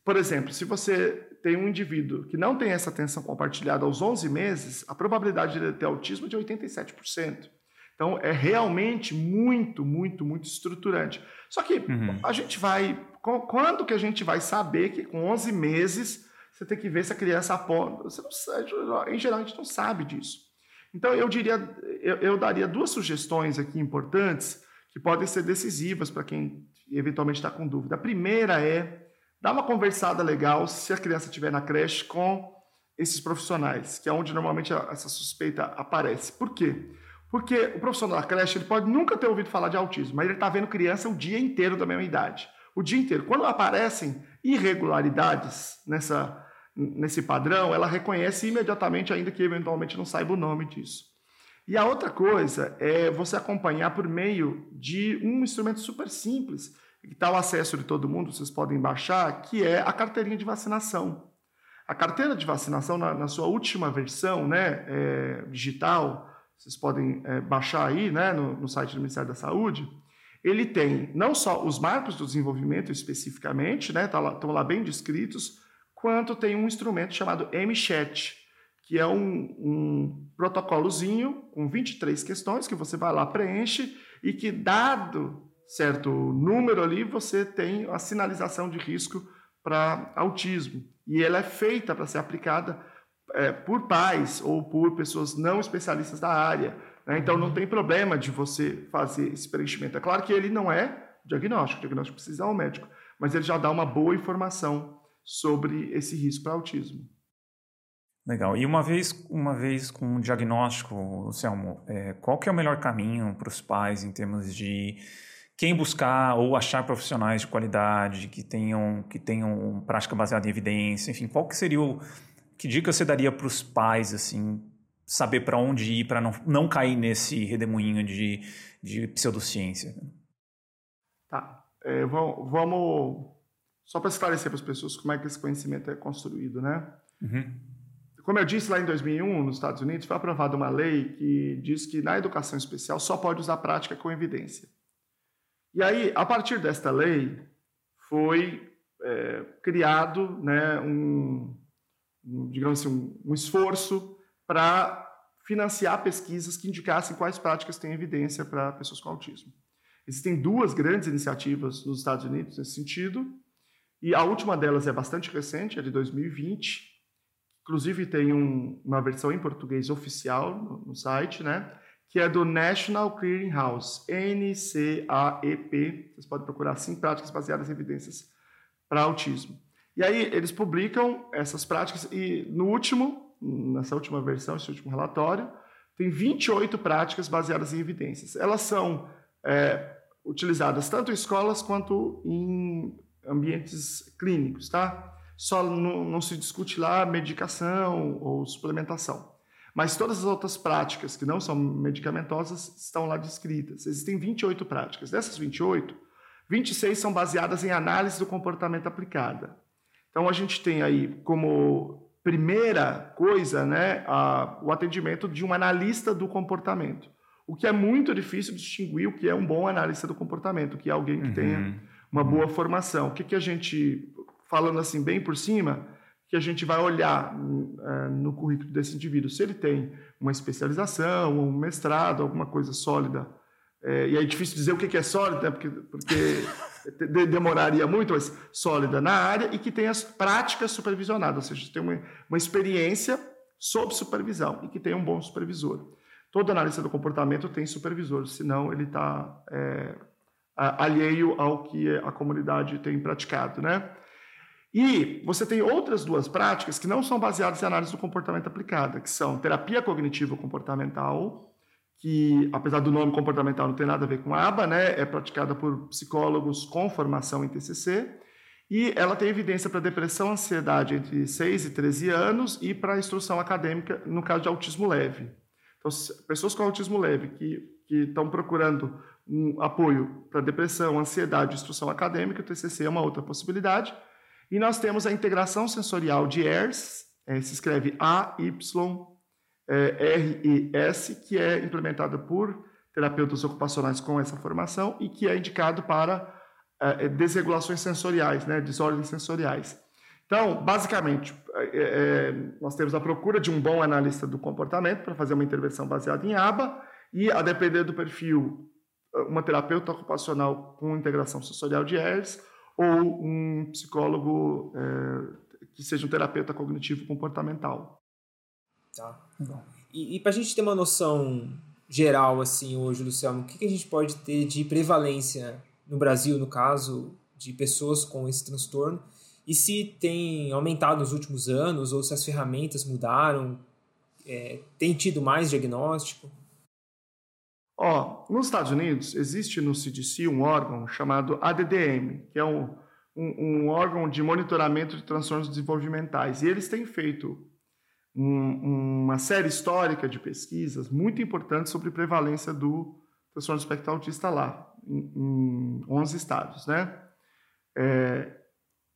Por exemplo, se você tem um indivíduo que não tem essa atenção compartilhada aos 11 meses, a probabilidade de ter autismo é de 87%. Então, é realmente muito, muito, muito estruturante. Só que uhum. a gente vai. Quando que a gente vai saber que com 11 meses você tem que ver se a criança aponta? Você não, em geral, a gente não sabe disso. Então, eu diria, eu, eu daria duas sugestões aqui importantes que podem ser decisivas para quem eventualmente está com dúvida. A primeira é dar uma conversada legal se a criança estiver na creche com esses profissionais, que é onde normalmente essa suspeita aparece. Por quê? Porque o profissional da creche ele pode nunca ter ouvido falar de autismo, mas ele está vendo criança o dia inteiro da mesma idade. O dia inteiro. Quando aparecem irregularidades nessa nesse padrão, ela reconhece imediatamente, ainda que eventualmente não saiba o nome disso. E a outra coisa é você acompanhar por meio de um instrumento super simples, que está ao acesso de todo mundo, vocês podem baixar, que é a carteirinha de vacinação. A carteira de vacinação, na, na sua última versão né, é, digital, vocês podem é, baixar aí né, no, no site do Ministério da Saúde, ele tem não só os marcos do desenvolvimento especificamente, né, tá lá, estão lá bem descritos, quanto tem um instrumento chamado MChat, que é um, um protocolozinho com 23 questões que você vai lá, preenche e que, dado certo número ali, você tem a sinalização de risco para autismo. E ela é feita para ser aplicada é, por pais ou por pessoas não especialistas da área. Né? Então, não tem problema de você fazer esse preenchimento. É claro que ele não é diagnóstico, o diagnóstico precisa ao médico, mas ele já dá uma boa informação sobre esse risco para autismo. Legal. E uma vez, uma vez com o diagnóstico, Selmo, é, qual que é o melhor caminho para os pais em termos de quem buscar ou achar profissionais de qualidade que tenham que tenham prática baseada em evidência, enfim, qual que seria o que dica você daria para os pais assim saber para onde ir para não, não cair nesse redemoinho de, de pseudociência? Tá. É, vamos, vamos só para esclarecer para as pessoas como é que esse conhecimento é construído, né? Uhum. Como eu disse lá em 2001, nos Estados Unidos, foi aprovada uma lei que diz que na educação especial só pode usar prática com evidência. E aí, a partir desta lei, foi é, criado né, um, um, digamos assim, um, um esforço para financiar pesquisas que indicassem quais práticas têm evidência para pessoas com autismo. Existem duas grandes iniciativas nos Estados Unidos nesse sentido, e a última delas é bastante recente, é de 2020. Inclusive tem um, uma versão em português oficial no, no, site, né? Que é do National Clearing House, N-C-A-E-P. Vocês podem procurar assim, práticas baseadas em evidências para autismo. E aí eles publicam essas práticas e no último, nessa última versão, esse último relatório, tem 28 práticas baseadas em evidências. Elas são é, utilizadas tanto em escolas quanto em ambientes clínicos, tá? Só não, não se discute lá medicação ou suplementação. Mas todas as outras práticas que não são medicamentosas estão lá descritas. Existem 28 práticas. Dessas 28, 26 são baseadas em análise do comportamento aplicada. Então a gente tem aí como primeira coisa, né, a, o atendimento de um analista do comportamento. O que é muito difícil distinguir o que é um bom analista do comportamento, que é alguém que uhum. tenha uma boa formação. O que, que a gente, falando assim bem por cima, que a gente vai olhar uh, no currículo desse indivíduo, se ele tem uma especialização, um mestrado, alguma coisa sólida. É, e é difícil dizer o que, que é sólida, né? porque, porque (laughs) demoraria muito, mas sólida na área e que tem as práticas supervisionadas, ou seja, tem uma, uma experiência sob supervisão e que tem um bom supervisor. Toda analista do comportamento tem supervisor, senão ele está é, alheio ao que a comunidade tem praticado, né? E você tem outras duas práticas que não são baseadas em análise do comportamento aplicada, que são terapia cognitivo comportamental, que, apesar do nome comportamental não ter nada a ver com ABA, né, é praticada por psicólogos com formação em TCC, e ela tem evidência para depressão, ansiedade entre 6 e 13 anos e para instrução acadêmica no caso de autismo leve. Então, pessoas com autismo leve que, que estão procurando um apoio para depressão, ansiedade, instrução acadêmica, o TCC é uma outra possibilidade. E nós temos a integração sensorial de ERS, é, se escreve A-Y-R-E-S, que é implementada por terapeutas ocupacionais com essa formação e que é indicado para é, desregulações sensoriais, né, desordens sensoriais. Então, basicamente, é, nós temos a procura de um bom analista do comportamento para fazer uma intervenção baseada em ABA e, a depender do perfil, uma terapeuta ocupacional com integração sensorial de ERS ou um psicólogo é, que seja um terapeuta cognitivo comportamental. Tá. E, e para a gente ter uma noção geral, assim, hoje, Luciano, o que, que a gente pode ter de prevalência no Brasil, no caso, de pessoas com esse transtorno? E se tem aumentado nos últimos anos, ou se as ferramentas mudaram, é, tem tido mais diagnóstico? Ó, nos Estados Unidos, existe no CDC um órgão chamado ADDM, que é um, um, um órgão de monitoramento de transtornos desenvolvimentais. E eles têm feito um, uma série histórica de pesquisas muito importantes sobre prevalência do transtorno espectro autista lá, em, em 11 estados, né? É,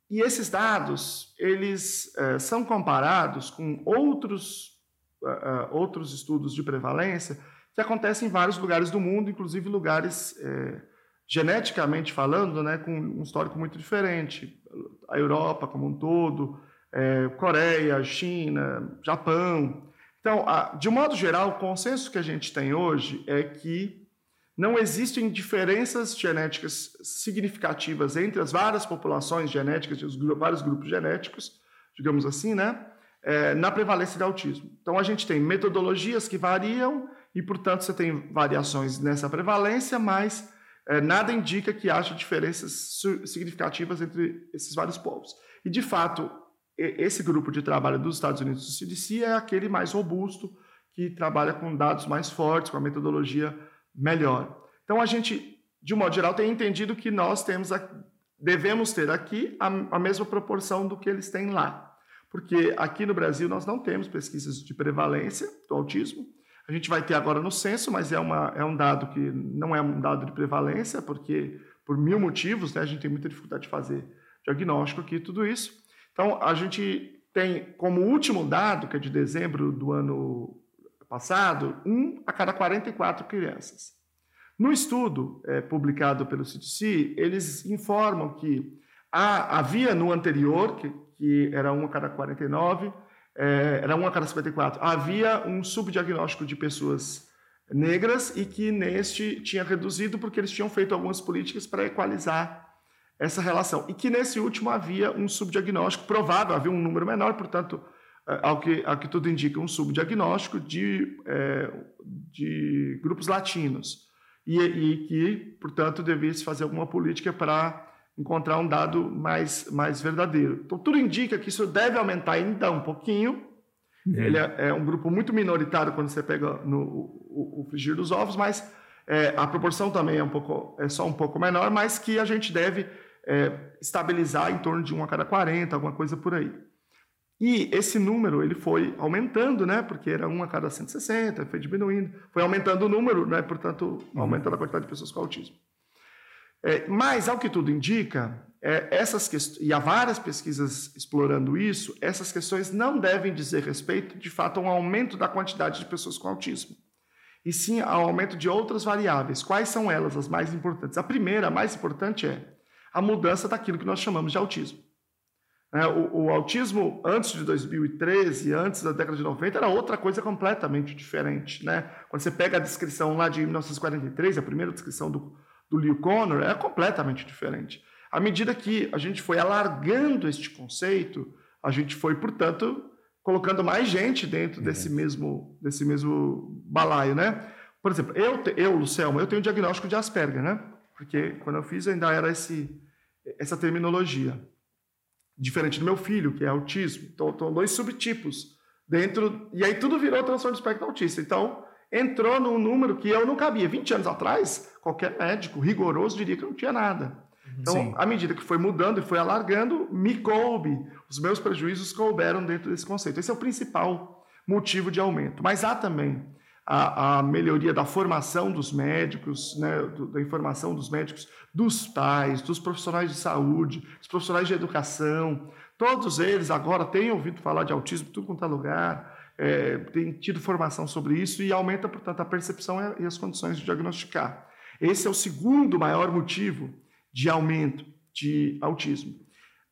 e esses dados, eles é, são comparados com outros, uh, outros estudos de prevalência que acontecem em vários lugares do mundo, inclusive lugares é, geneticamente falando, né, com um histórico muito diferente. A Europa como um todo, é, Coreia, China, Japão. Então, a, de modo geral, o consenso que a gente tem hoje é que não existem diferenças genéticas significativas entre as várias populações genéticas, os vários grupos genéticos, digamos assim, né, é, na prevalência de autismo. Então, a gente tem metodologias que variam e, portanto, você tem variações nessa prevalência, mas é, nada indica que haja diferenças significativas entre esses vários povos. E, de fato, esse grupo de trabalho dos Estados Unidos do CDC é aquele mais robusto, que trabalha com dados mais fortes, com a metodologia melhor. Então, a gente, de um modo geral, tem entendido que nós temos a, devemos ter aqui a, a mesma proporção do que eles têm lá. Porque aqui no Brasil nós não temos pesquisas de prevalência do autismo, a gente vai ter agora no censo, mas é, uma, é um dado que não é um dado de prevalência, porque por mil motivos né, a gente tem muita dificuldade de fazer diagnóstico aqui, tudo isso. Então, a gente tem como último dado, que é de dezembro do ano passado, um a cada 44 crianças. No estudo é, publicado pelo CDC, eles informam que havia no anterior, que, que era um a cada 49, é, era 1 a cada 54, havia um subdiagnóstico de pessoas negras e que neste tinha reduzido porque eles tinham feito algumas políticas para equalizar essa relação. E que nesse último havia um subdiagnóstico provável, havia um número menor, portanto, é, ao que, ao que tudo indica, um subdiagnóstico de, é, de grupos latinos. E, e que, portanto, devia se fazer alguma política para encontrar um dado mais, mais verdadeiro. Então, tudo indica que isso deve aumentar ainda um pouquinho. Uhum. Ele é, é, um grupo muito minoritário quando você pega no, o, o frigir dos ovos, mas é, a proporção também é, um pouco, é só um pouco menor, mas que a gente deve é, estabilizar em torno de 1 a cada 40, alguma coisa por aí. E esse número ele foi aumentando, né? Porque era 1 a cada 160, foi diminuindo, foi aumentando o número, né? Portanto, uhum. aumentando a quantidade de pessoas com autismo. É, mas, ao que tudo indica, é, essas e há várias pesquisas explorando isso, essas questões não devem dizer respeito, de fato, a um aumento da quantidade de pessoas com autismo, e sim ao aumento de outras variáveis. Quais são elas as mais importantes? A primeira, a mais importante, é a mudança daquilo que nós chamamos de autismo. É, o, o, autismo antes de 2013, antes da década de 90, era outra coisa completamente diferente. Né? Quando você pega a descrição lá de 1943, a primeira descrição do, do Leo Connor é completamente diferente. À medida que a gente foi alargando este conceito, a gente foi, portanto, colocando mais gente dentro desse mesmo desse mesmo balaio, né? Por exemplo, eu, eu Lucelmo, eu tenho diagnóstico de Asperger, né? Porque quando eu fiz ainda era esse, essa terminologia. Diferente do meu filho, que é autismo. Então, são dois subtipos dentro... E aí tudo virou transtorno de espectro autista. Então, entrou num número que eu não cabia. 20 anos atrás, qualquer médico rigoroso diria que não tinha nada. Então, Sim. à medida que foi mudando e foi alargando, me coube. Os meus prejuízos couberam dentro desse conceito. Esse é o principal motivo de aumento. Mas há também a, a melhoria da formação dos médicos, né, da informação dos médicos, dos pais, dos profissionais de saúde, dos profissionais de educação. Todos eles agora têm ouvido falar de autismo, tudo quanto é lugar, é, têm tido formação sobre isso e aumenta, portanto, a percepção e as condições de diagnosticar. Esse é o segundo maior motivo de aumento de autismo.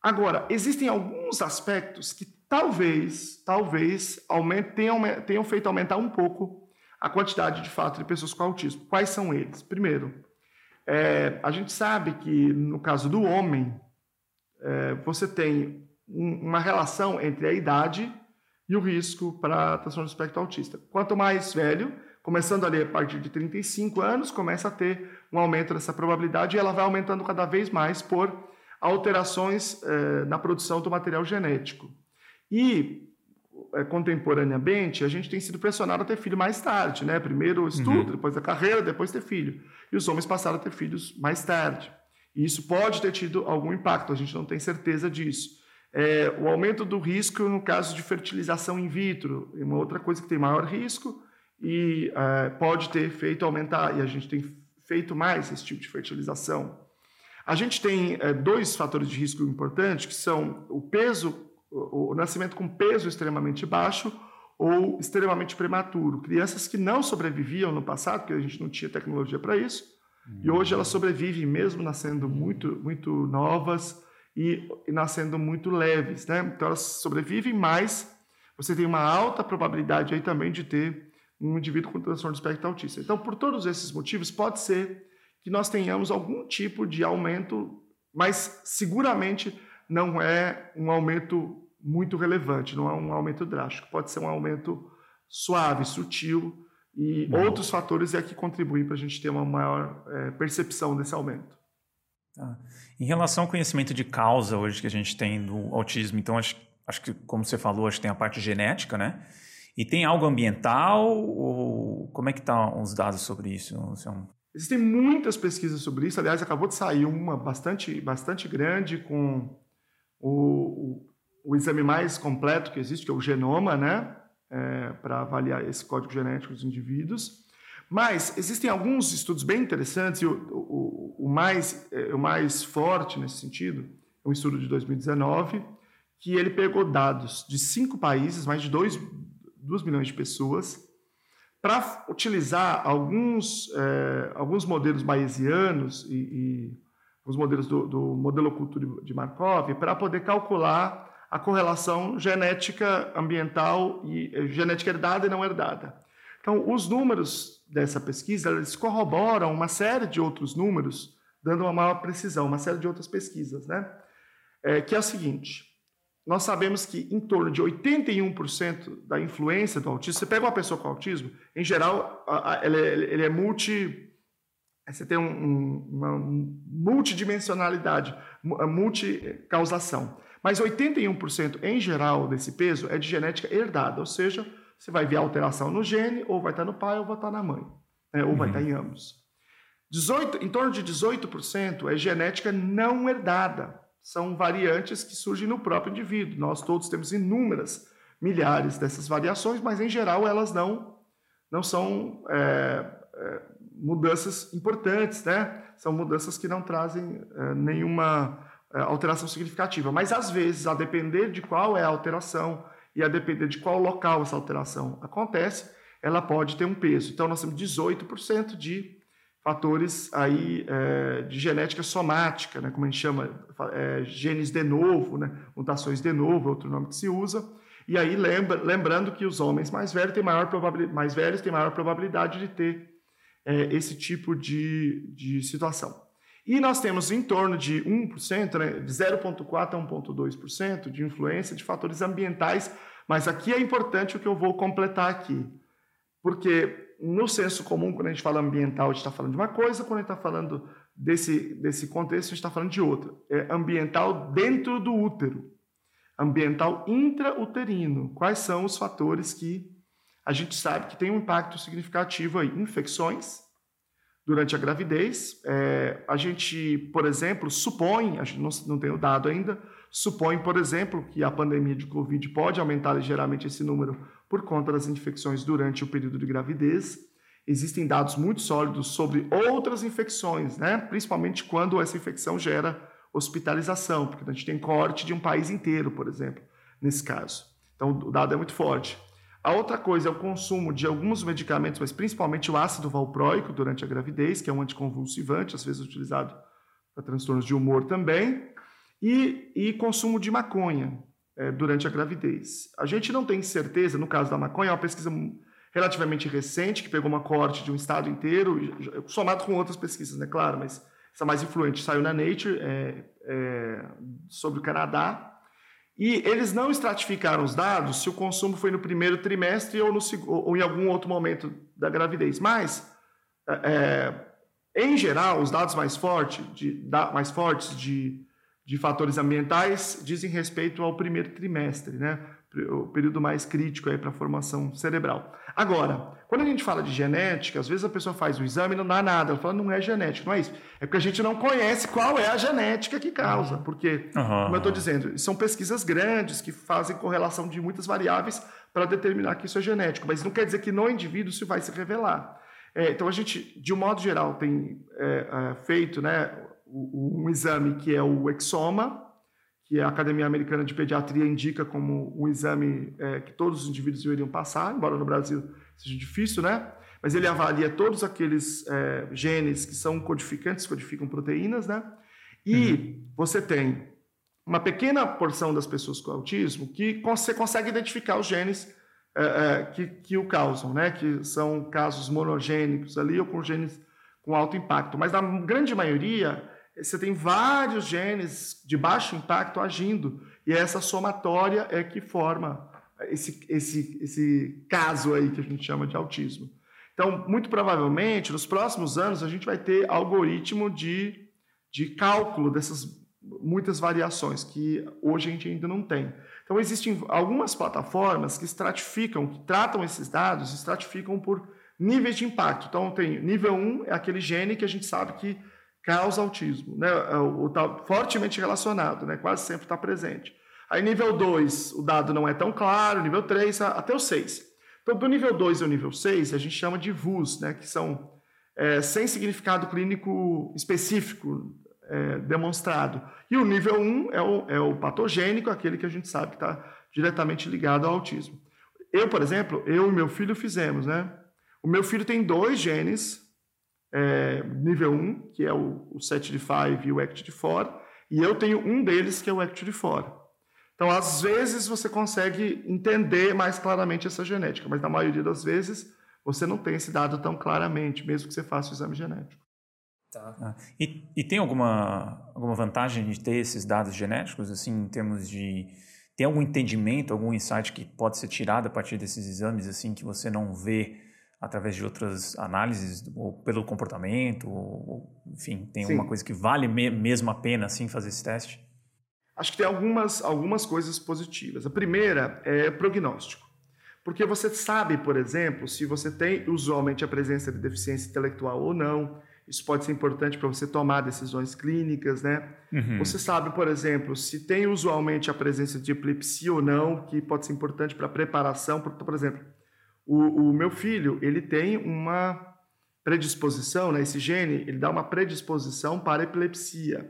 Agora, existem alguns aspectos que talvez, talvez aumente, tenham, tenham feito aumentar um pouco a quantidade de fato de pessoas com autismo. Quais são eles? Primeiro, é, a gente sabe que no caso do homem, é, você tem um, uma relação entre a idade e o risco para transtorno do espectro autista. Quanto mais velho, começando ali a partir de 35 anos, começa a ter um aumento dessa probabilidade e ela vai aumentando cada vez mais por alterações eh, na produção do material genético. E, eh, contemporaneamente, a gente tem sido pressionado a ter filho mais tarde, né? Primeiro o estudo, uhum. depois a carreira, depois ter filho. E os homens passaram a ter filhos mais tarde. E isso pode ter tido algum impacto, a gente não tem certeza disso. É, o aumento do risco no caso de fertilização in vitro, é uma outra coisa que tem maior risco, e uh, pode ter feito aumentar, e a gente tem feito mais esse tipo de fertilização. A gente tem uh, dois fatores de risco importantes, que são o peso, o, o nascimento com peso extremamente baixo ou extremamente prematuro. Crianças que não sobreviviam no passado, porque a gente não tinha tecnologia para isso, uhum. e hoje elas sobrevivem mesmo nascendo muito, muito novas e, e nascendo muito leves. Né? Então elas sobrevivem, mas você tem uma alta probabilidade aí também de ter um indivíduo com transtorno do espectro autista. Então, por todos esses motivos, pode ser que nós tenhamos algum tipo de aumento, mas seguramente não é um aumento muito relevante, não é um aumento drástico. Pode ser um aumento suave, sutil, e Bom. outros fatores é que contribuem para a gente ter uma maior é, percepção desse aumento. Tá. Em relação ao conhecimento de causa hoje que a gente tem do autismo, então acho, acho que, como você falou, acho que tem a parte genética, né? E tem algo ambiental? Ou como é que estão tá os dados sobre isso? Existem muitas pesquisas sobre isso. Aliás, acabou de sair uma bastante, bastante grande com o, o, o exame mais completo que existe, que é o genoma, né? É, para avaliar esse código genético dos indivíduos. Mas existem alguns estudos bem interessantes, e o, o, o, mais, é, o mais forte nesse sentido é um estudo de 2019, que ele pegou dados de cinco países, mais de 2 2 milhões de pessoas, para utilizar alguns, é, alguns modelos bayesianos e, e os modelos do, do modelo oculto de Markov para poder calcular a correlação genética ambiental e eh, genética herdada e não herdada. Então, os números dessa pesquisa eles corroboram uma série de outros números, dando uma maior precisão, uma série de outras pesquisas, né? É, que é o seguinte: nós sabemos que em torno de 81% da influência do autismo, você pega uma pessoa com autismo, em geral, ele é, ele é multi. Você tem um, uma multidimensionalidade, multicausação. Mas 81% em geral desse peso é de genética herdada, ou seja, você vai ver alteração no gene, ou vai estar no pai, ou vai estar na mãe, né? ou uhum. vai estar em ambos. 18, em torno de 18% é genética não herdada são variantes que surgem no próprio indivíduo. Nós todos temos inúmeras, milhares dessas variações, mas em geral elas não, não são é, é, mudanças importantes, né? São mudanças que não trazem é, nenhuma é, alteração significativa. Mas às vezes, a depender de qual é a alteração e a depender de qual local essa alteração acontece, ela pode ter um peso. Então, nós temos 18% de fatores aí é, de genética somática, né, como a gente chama, é, genes de novo, né, mutações de novo, é outro nome que se usa. E aí lembra, lembrando que os homens mais velhos têm maior probabilidade, mais velhos têm maior probabilidade de ter é, esse tipo de, de situação. E nós temos em torno de 1%, né, de 0,4% a 1,2% de influência de fatores ambientais, mas aqui é importante o que eu vou completar aqui, porque no senso comum, quando a gente fala ambiental, a gente está falando de uma coisa, quando a gente está falando desse, desse contexto, a gente está falando de outra. É ambiental dentro do útero, ambiental intrauterino. Quais são os fatores que a gente sabe que tem um impacto significativo aí, infecções durante a gravidez. É, a gente, por exemplo, supõe, a gente não, não tem o dado ainda, supõe, por exemplo, que a pandemia de Covid pode aumentar ligeiramente esse número por conta das infecções durante o período de gravidez. Existem dados muito sólidos sobre outras infecções, né? principalmente quando essa infecção gera hospitalização, porque a gente tem corte de um país inteiro, por exemplo, nesse caso. Então, o dado é muito forte. A outra coisa é o consumo de alguns medicamentos, mas principalmente o ácido valproico durante a gravidez, que é um anticonvulsivante, às vezes utilizado para transtornos de humor também, e, e consumo de maconha é, durante a gravidez. A gente não tem certeza, no caso da maconha, é uma pesquisa relativamente recente, que pegou uma corte de um estado inteiro, somado com outras pesquisas, né, claro, mas essa mais influente saiu na Nature, é, é, sobre o Canadá, e eles não estratificaram os dados se o consumo foi no primeiro trimestre ou, no, ou em algum outro momento da gravidez. Mas, é, é, em geral, os dados mais, forte, de, mais fortes de, de fatores ambientais dizem respeito ao primeiro trimestre, né? O período mais crítico para a formação cerebral. Agora, quando a gente fala de genética, às vezes a pessoa faz o exame e não dá nada. Ela fala, não é genética, não é isso. É porque a gente não conhece qual é a genética que causa. Porque, uhum. como eu estou dizendo, são pesquisas grandes que fazem correlação de muitas variáveis para determinar que isso é genético. Mas não quer dizer que no indivíduo isso vai se revelar. É, então, a gente, de um modo geral, tem é, é, feito né, um exame que é o exoma, que a Academia Americana de Pediatria indica como um exame é, que todos os indivíduos deveriam passar, embora no Brasil seja difícil, né? Mas ele avalia todos aqueles é, genes que são codificantes, codificam proteínas, né? E uhum. você tem uma pequena porção das pessoas com autismo que você consegue identificar os genes é, é, que, que o causam, né? Que são casos monogênicos ali ou com genes com alto impacto. Mas na grande maioria você tem vários genes de baixo impacto agindo, e essa somatória é que forma esse, esse, esse caso aí que a gente chama de autismo. Então, muito provavelmente, nos próximos anos, a gente vai ter algoritmo de, de cálculo dessas muitas variações que hoje a gente ainda não tem. Então, existem algumas plataformas que estratificam, que tratam esses dados, estratificam por níveis de impacto. Então, tem nível 1 é aquele gene que a gente sabe que causa autismo, né? É o tá fortemente relacionado, né? Quase sempre está presente. Aí nível 2, o dado não é tão claro, nível 3, até o 6. Então, do nível 2 ao nível 6, a gente chama de VUS, né? Que são é, sem significado clínico específico é, demonstrado. E o nível 1 é o, é o patogênico, aquele que a gente sabe que está diretamente ligado ao autismo. Eu, por exemplo, eu e meu filho fizemos, né? O meu filho tem dois genes é, nível 1, que é o, o set de 5 e o act de 4, e eu tenho um deles que é o act de 4. Então, às vezes, você consegue entender mais claramente essa genética, mas na maioria das vezes, você não tem esse dado tão claramente, mesmo que você faça o exame genético. Tá. Ah, e, e, tem alguma, alguma vantagem de ter esses dados genéticos, assim, em termos de... Tem algum entendimento, algum insight que pode ser tirado a partir desses exames, assim, que você não vê através de outras análises, ou pelo comportamento, ou, enfim, tem Sim. alguma coisa que vale me mesmo a pena assim fazer esse teste? Acho que tem algumas, algumas coisas positivas. A primeira é prognóstico. Porque você sabe, por exemplo, se você tem usualmente a presença de deficiência intelectual ou não. Isso pode ser importante para você tomar decisões clínicas, né? Uhum. Você sabe, por exemplo, se tem usualmente a presença de epilepsia ou não, que pode ser importante para a preparação. Por, por exemplo, o, o meu filho, ele tem uma predisposição, né? esse gene, ele dá uma predisposição para epilepsia.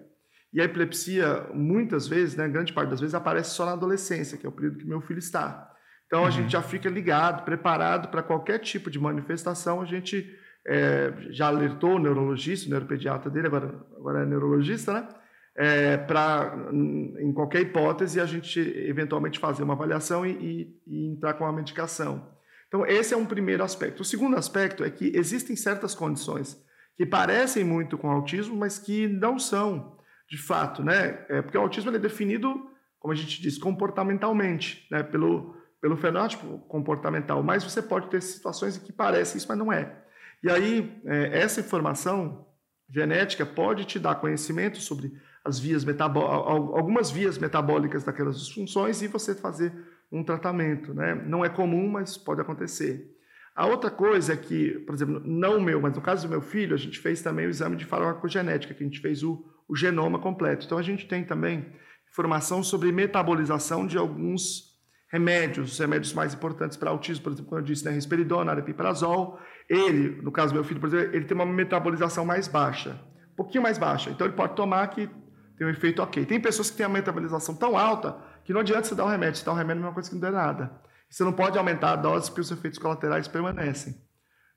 E a epilepsia, muitas vezes, né, grande parte das vezes, aparece só na adolescência, que é o período que meu filho está. Então, uhum. a gente já fica ligado, preparado para qualquer tipo de manifestação. A gente é, já alertou o neurologista, o neuropediatra dele, agora, agora é neurologista, né? É, para, em qualquer hipótese, a gente eventualmente fazer uma avaliação e, e, e entrar com a medicação. Então, esse é um primeiro aspecto. O segundo aspecto é que existem certas condições que parecem muito com autismo, mas que não são, de fato, né? É porque o autismo é definido, como a gente diz, comportamentalmente, né? Pelo, pelo fenótipo comportamental. Mas você pode ter situações em que parece isso, mas não é. E aí, é, essa informação genética pode te dar conhecimento sobre as vias algumas vias metabólicas daquelas disfunções e você fazer um tratamento. Né? Não é comum, mas pode acontecer. A outra coisa é que, por exemplo, não o meu, mas no caso do meu filho, a gente fez também o exame de farmacogenética, que a gente fez o, o genoma completo. Então a gente tem também informação sobre metabolização de alguns remédios, os remédios mais importantes para autismo, por exemplo, como eu disse, né, risperidona, aripiprazol. Ele, no caso do meu filho, por exemplo, ele tem uma metabolização mais baixa, um pouquinho mais baixa. Então ele pode tomar que tem um efeito ok. Tem pessoas que têm a metabolização tão alta que não adianta você dar um remédio. Você dá um remédio é uma coisa que não dá nada. Você não pode aumentar a dose porque os efeitos colaterais permanecem.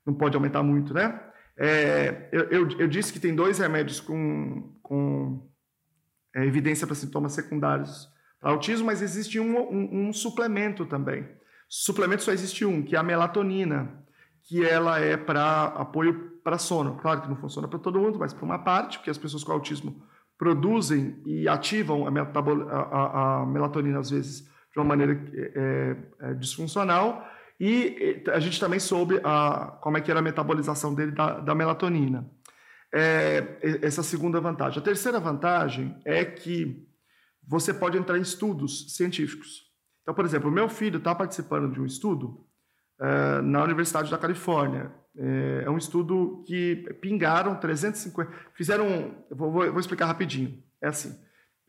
Não pode aumentar muito, né? É, eu, eu, eu, disse que tem dois remédios com, com é, evidência para sintomas secundários para autismo, mas existe um, um, um, suplemento também. Suplemento só existe um, que é a melatonina, que ela é para apoio para sono. Claro que não funciona para todo mundo, mas para uma parte, porque as pessoas com autismo produzem e ativam a, a, a melatonina às vezes de uma maneira é, é, disfuncional. E a gente também soube a, como é que era a metabolização dele da, da melatonina. É, essa segunda vantagem. A terceira vantagem é que você pode entrar em estudos científicos. Então, por exemplo, o meu filho está participando de um estudo é, na Universidade da Califórnia. É, é, um estudo que pingaram 350. Fizeram. Vou, vou explicar rapidinho. É assim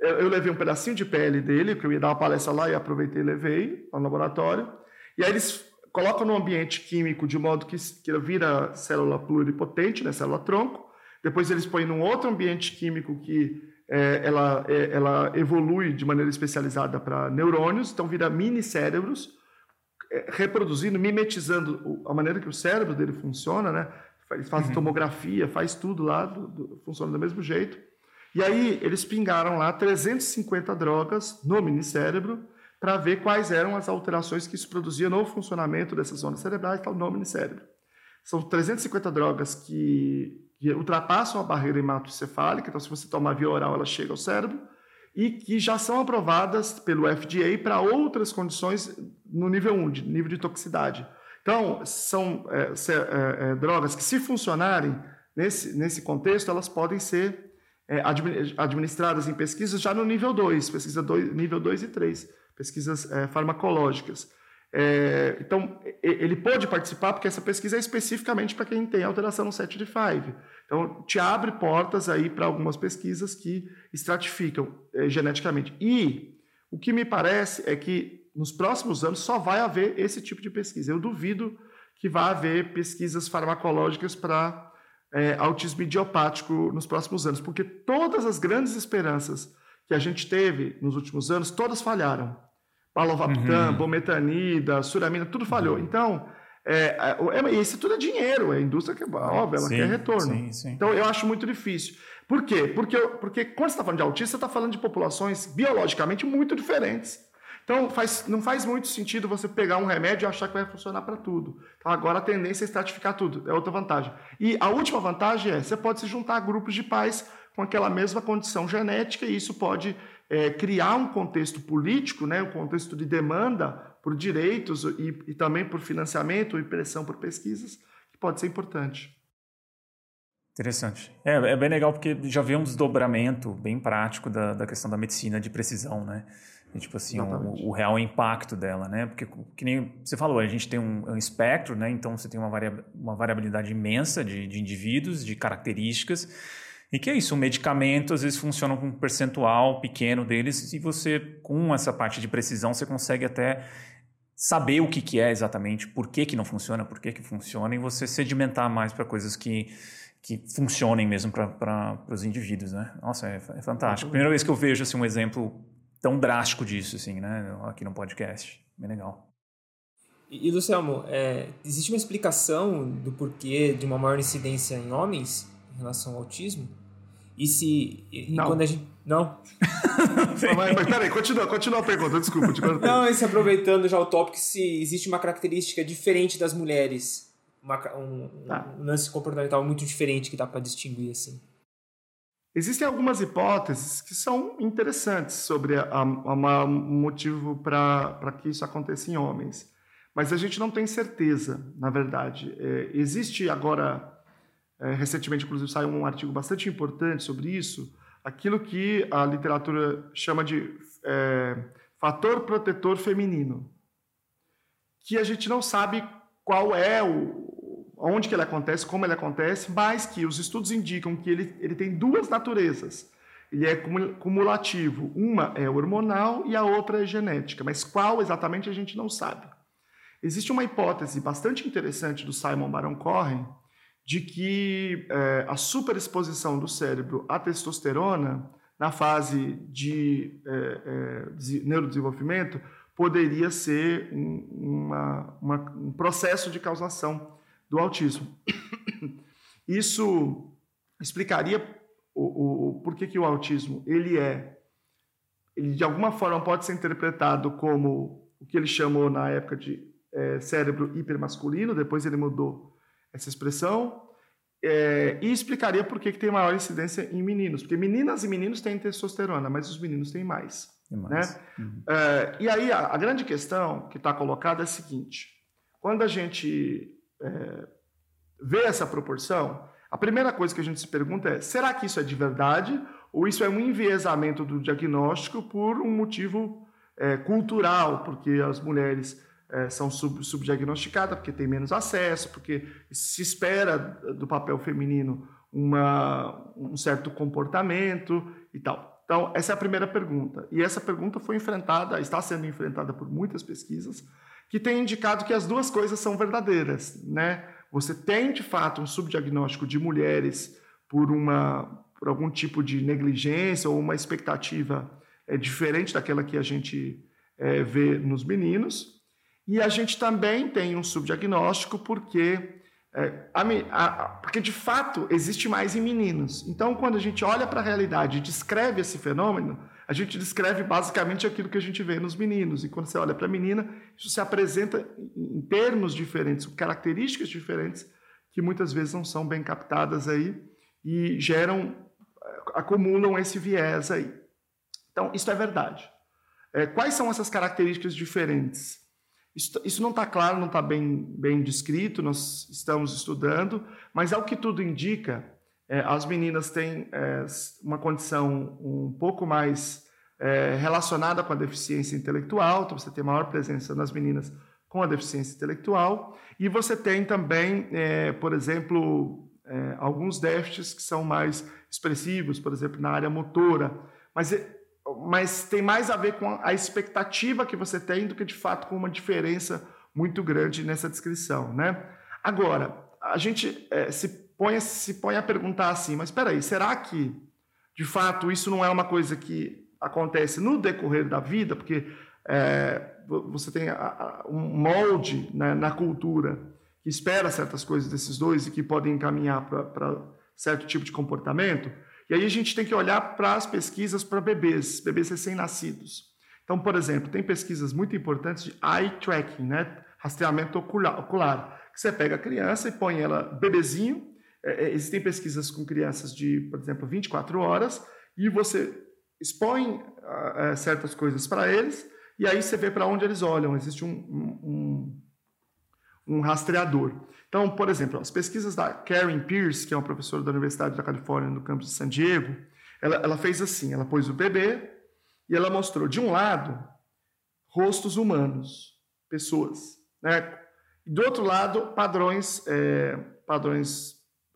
eu, eu levei um pedacinho de pele dele, porque eu ia dar uma palestra lá e aproveitei e levei ao laboratório. E aí eles colocam no ambiente químico de modo que, que vira célula pluripotente, né, célula tronco. Depois eles põem num outro ambiente químico que é, ela, é, ela evolui de maneira especializada para neurônios, então vira mini cérebros, reproduzindo, mimetizando a maneira que o cérebro dele funciona, né? Eles fazem uhum. tomografia, faz tudo lá, do, do, funciona do mesmo jeito. E aí eles pingaram lá 350 drogas no minicérebro para ver quais eram as alterações que isso produzia no funcionamento dessas zonas cerebrais, tal, no minicérebro. São 350 drogas que, que ultrapassam a barreira hematoencefálica, então se você tomar via oral, ela chega ao cérebro, e que já são aprovadas pelo FDA para outras condições no nível 1, de nível de toxicidade. Então, são é, é, é, drogas que, se funcionarem nesse, nesse contexto, elas podem ser é, administradas em pesquisas já no nível 2, pesquisa dois, nível 2 e 3, pesquisas é, farmacológicas. É, então, ele pode participar porque essa pesquisa é especificamente para quem tem alteração no 7 de 5. Então, te abre portas aí para algumas pesquisas que estratificam é, geneticamente. E o que me parece é que nos próximos anos só vai haver esse tipo de pesquisa. Eu duvido que vá haver pesquisas farmacológicas para é, autismo idiopático nos próximos anos, porque todas as grandes esperanças que a gente teve nos últimos anos, todas falharam. Palovapitam, uhum. bometanida, suramina, tudo falhou. Uhum. Então, é, é, isso tudo é dinheiro, é a indústria que, óbvio, ela sim, quer retorno. Sim, sim. Então, eu acho muito difícil. Por quê? Porque, porque quando você está falando de autista, você está falando de populações biologicamente muito diferentes. Então, faz, não faz muito sentido você pegar um remédio e achar que vai funcionar para tudo. Então, agora a tendência é estratificar tudo, é outra vantagem. E a última vantagem é, você pode se juntar a grupos de pais com aquela mesma condição genética e isso pode é, criar um contexto político, né, um contexto de demanda por direitos e, e também por financiamento e pressão por pesquisas, que pode ser importante. Interessante. É, é, bem legal porque já vê um desdobramento bem prático da, da questão da medicina de precisão, né? E, tipo assim, o, o, real impacto dela, né? Porque, que nem você falou, a gente tem um, um espectro, né? Então, você tem uma variabilidade imensa de, de indivíduos, de características. E que é isso, o medicamento às vezes funciona com um percentual pequeno deles e você, com essa parte de precisão, você consegue até saber o que, que é exatamente, por que, que não funciona, por que, que funciona, e você sedimentar mais para coisas que, que funcionem mesmo para os indivíduos, né? Nossa, é, é fantástico. Primeira vez que eu vejo assim, um exemplo tão drástico disso, assim, né? Aqui no podcast. Bem legal. E, Luciano, é, existe uma explicação do porquê de uma maior incidência em homens em relação ao autismo? E se. E não. quando a gente. (laughs) Não? mas, mas peraí, continua, continua a pergunta, desculpa. Te não, e se aproveitando já o tópico, se existe uma característica diferente das mulheres, uma, um, tá. um lance comportamental muito diferente que dá para distinguir assim. Existem algumas hipóteses que são interessantes sobre o motivo para que isso aconteça em homens, mas a gente não tem certeza, na verdade. É, existe agora, é, recentemente, inclusive, saiu um artigo bastante importante sobre isso, aquilo que a literatura chama de é, fator protetor feminino, que a gente não sabe qual é o onde que ele acontece, como ele acontece, mas que os estudos indicam que ele, ele tem duas naturezas. Ele é cumulativo. Uma é hormonal e a outra é genética, mas qual exatamente a gente não sabe. Existe uma hipótese bastante interessante do Simon Baron Cohen de que é, a superexposição do cérebro à testosterona na fase de, é, é, de neurodesenvolvimento poderia ser um, uma, uma, um processo de causação do autismo. (coughs) Isso explicaria o, o por que, que o autismo ele é ele de alguma forma pode ser interpretado como o que ele chamou na época de é, cérebro hipermasculino, depois ele mudou essa expressão, é, e explicaria por que, que tem maior incidência em meninos, porque meninas e meninos têm testosterona, mas os meninos têm mais. mais. Né? Uhum. É, e aí a, a, grande questão que está colocada é a seguinte: quando a gente é, vê essa proporção, a primeira coisa que a gente se pergunta é: será que isso é de verdade ou isso é um enviesamento do diagnóstico por um motivo é, cultural, porque as mulheres é, são sub, subdiagnosticadas, porque têm menos acesso, porque se espera do papel feminino uma, um certo comportamento e tal. Então, essa é a primeira pergunta. E essa pergunta foi enfrentada, está sendo enfrentada por muitas pesquisas, que têm indicado que as duas coisas são verdadeiras. Né? Você tem, de fato, um subdiagnóstico de mulheres por, uma, por algum tipo de negligência ou uma expectativa é, diferente daquela que a gente é, vê nos meninos, e a gente também tem um subdiagnóstico porque, é, a, a, porque de fato existe mais em meninos. Então, quando a gente olha para a realidade e descreve esse fenômeno, a gente descreve basicamente aquilo que a gente vê nos meninos. E quando você olha para a menina, isso se apresenta em termos diferentes, características diferentes, que muitas vezes não são bem captadas aí e geram, acumulam esse viés aí. Então, isso é verdade. É, quais são essas características diferentes? Isso, isso não está claro, não está bem, bem descrito, nós estamos estudando, mas ao que tudo indica, é, as meninas têm é, uma condição um pouco mais é, relacionada com a deficiência intelectual, então você tem maior presença nas meninas com a deficiência intelectual, e você tem também, é, por exemplo, é, alguns déficits que são mais expressivos, por exemplo, na área motora, mas é, mas tem mais a ver com a expectativa que você tem do que de fato com uma diferença muito grande nessa descrição, né? Agora, a gente é, se, põe, se põe a perguntar assim, mas espera aí, será que de fato isso não é uma coisa que acontece no decorrer da vida? Porque é, você tem a, a, um molde né, na cultura que espera certas coisas desses dois e que podem encaminhar para certo tipo de comportamento. E aí a gente tem que olhar para as pesquisas para bebês, bebês recém-nascidos. Então, por exemplo, tem pesquisas muito importantes de eye tracking, né? rastreamento ocular, que você pega a criança e põe ela bebezinho. É, é existem pesquisas com crianças de, por exemplo, 24 horas, e você expõe uh, certas coisas para eles, e aí você vê para onde eles olham. Existe um, um, um rastreador. Então, por exemplo, as pesquisas da Karen Pierce, que é uma professora da Universidade da Califórnia no campus de San Diego, ela, ela fez assim: ela pôs o bebê e ela mostrou, de um lado, rostos humanos, pessoas, né? E do outro lado, padrões, é, padrões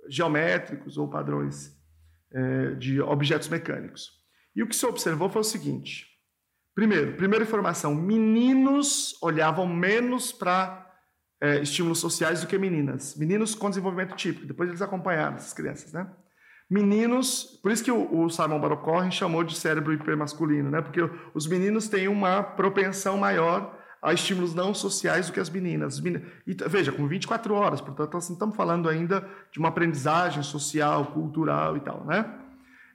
geométricos ou padrões é, de objetos mecânicos. E o que se observou foi o seguinte: primeiro, primeira informação, meninos olhavam menos para é, estímulos sociais do que meninas. Meninos com desenvolvimento típico, depois eles acompanharam essas crianças, né? Meninos, por isso que o, o Simon Barocorren chamou de cérebro hipermasculino, né? Porque os meninos têm uma propensão maior a estímulos não sociais do que as meninas. E, veja, com 24 horas, portanto, assim, estamos falando ainda de uma aprendizagem social, cultural e tal, né?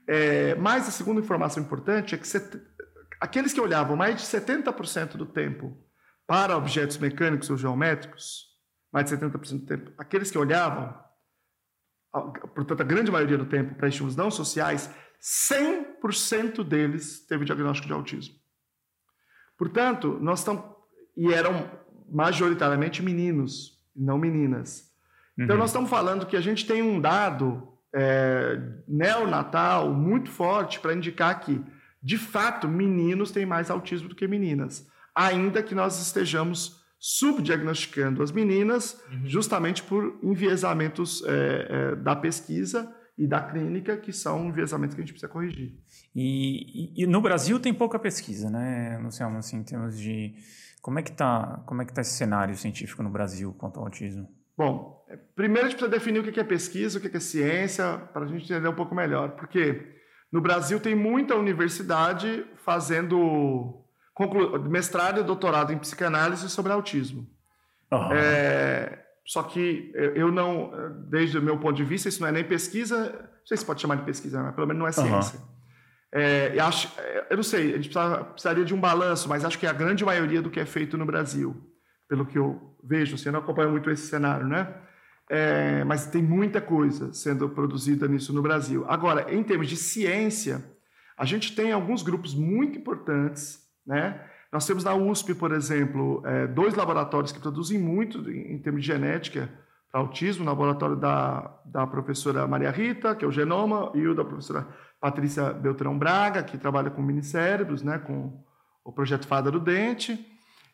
É, mas a segunda informação importante é que set... aqueles que olhavam mais de 70% do tempo para objetos mecânicos ou geométricos, mais de 70% do tempo, aqueles que olhavam, portanto, a grande maioria do tempo para estímulos não sociais, 100% deles teve diagnóstico de autismo. Portanto, nós estamos. E eram majoritariamente meninos, não meninas. Então, uhum. nós estamos falando que a gente tem um dado é, neonatal muito forte para indicar que de fato, meninos têm mais autismo do que meninas, ainda que nós estejamos subdiagnosticando as meninas uhum. justamente por enviesamentos é, é, da pesquisa e da clínica, que são enviesamentos que a gente precisa corrigir. E, e, e no Brasil tem pouca pesquisa, né, Luciano, assim, em termos de... Como é que está como é que tá esse cenário científico no Brasil quanto ao autismo? Bom, é, primeiro a gente precisa definir o que é pesquisa, o que é ciência, para a gente entender um pouco melhor. Porque no Brasil tem muita universidade fazendo mestrado e doutorado em psicanálise sobre autismo. Uhum. É, só que eu não, desde o meu ponto de vista, isso não é nem pesquisa, não sei se pode chamar de pesquisa, mas pelo menos não é ciência. Uhum. É, eu, acho, eu não sei, a gente precisaria de um balanço, mas acho que a grande maioria do que é feito no Brasil, pelo que eu vejo, assim, eu não acompanho muito esse cenário, né? É, mas tem muita coisa sendo produzida nisso no Brasil. Agora, em termos de ciência, a gente tem alguns grupos muito importantes né? Nós temos na USP, por exemplo, é, dois laboratórios que produzem muito em, termos de genética para autismo, o laboratório da, da professora Maria Rita, que é o Genoma, e o da professora Patrícia Beltrão Braga, que trabalha com minicérebros, né, com o projeto Fada do Dente.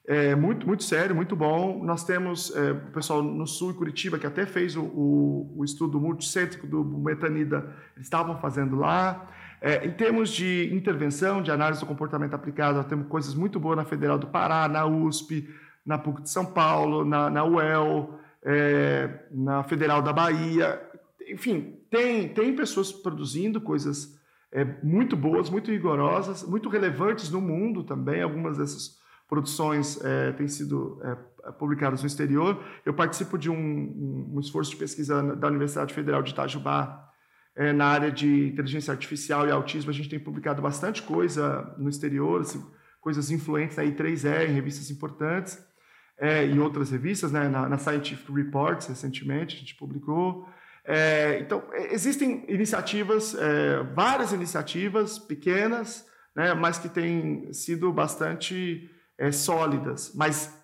É muito, muito sério, muito bom. Nós temos é, o pessoal no Sul e Curitiba, que até fez o, o, o estudo multicêntrico do metanida, eles estavam fazendo lá. É, em termos de intervenção, de análise do comportamento aplicado, nós temos coisas muito boas na Federal do Pará, na USP, na PUC de São Paulo, na, na UEL, é, na Federal da Bahia. Enfim, tem, tem pessoas produzindo coisas é, muito boas, muito rigorosas, muito relevantes no mundo também. Algumas dessas produções é, têm sido é, publicadas no exterior. Eu participo de um, um esforço de pesquisa da Universidade Federal de Itajubá, é, na área de inteligência artificial e autismo, a gente tem publicado bastante coisa no exterior, assim, coisas influentes na I3E, em revistas importantes, é, em outras revistas, né, na, na, Scientific Reports, recentemente, a gente publicou. É, então, é, existem iniciativas, é, várias iniciativas pequenas, né, mas que têm sido bastante é, sólidas. Mas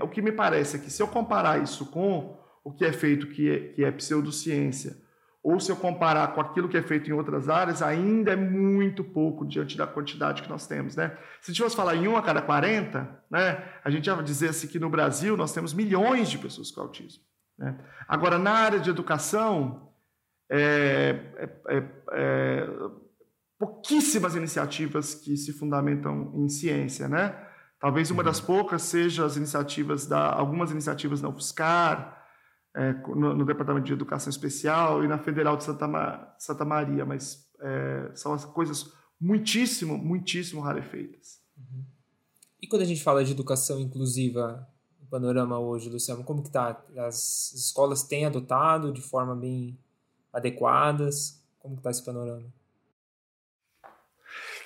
o que me parece é que, se eu comparar isso com o que é feito, que é, que é pseudociência, ou se eu comparar com aquilo que é feito em outras áreas, ainda é muito pouco diante da quantidade que nós temos. Né? Se fosse falar em um a cada 40, né, a gente ia dizer assim que no Brasil nós temos milhões de pessoas com autismo. Né? Agora, na área de educação, é, é, é, é pouquíssimas iniciativas que se fundamentam em ciência. Né? Talvez uma das poucas seja as iniciativas da algumas iniciativas da UFSCar, é, no, no, Departamento de Educação Especial e na Federal de Santa, Ma Santa Maria, mas é, são as coisas muitíssimo, muitíssimo rarefeitas. Uhum. E quando a gente fala de educação inclusiva no panorama hoje, Luciano, como que está? As escolas têm adotado de forma bem adequadas? Como que está esse panorama?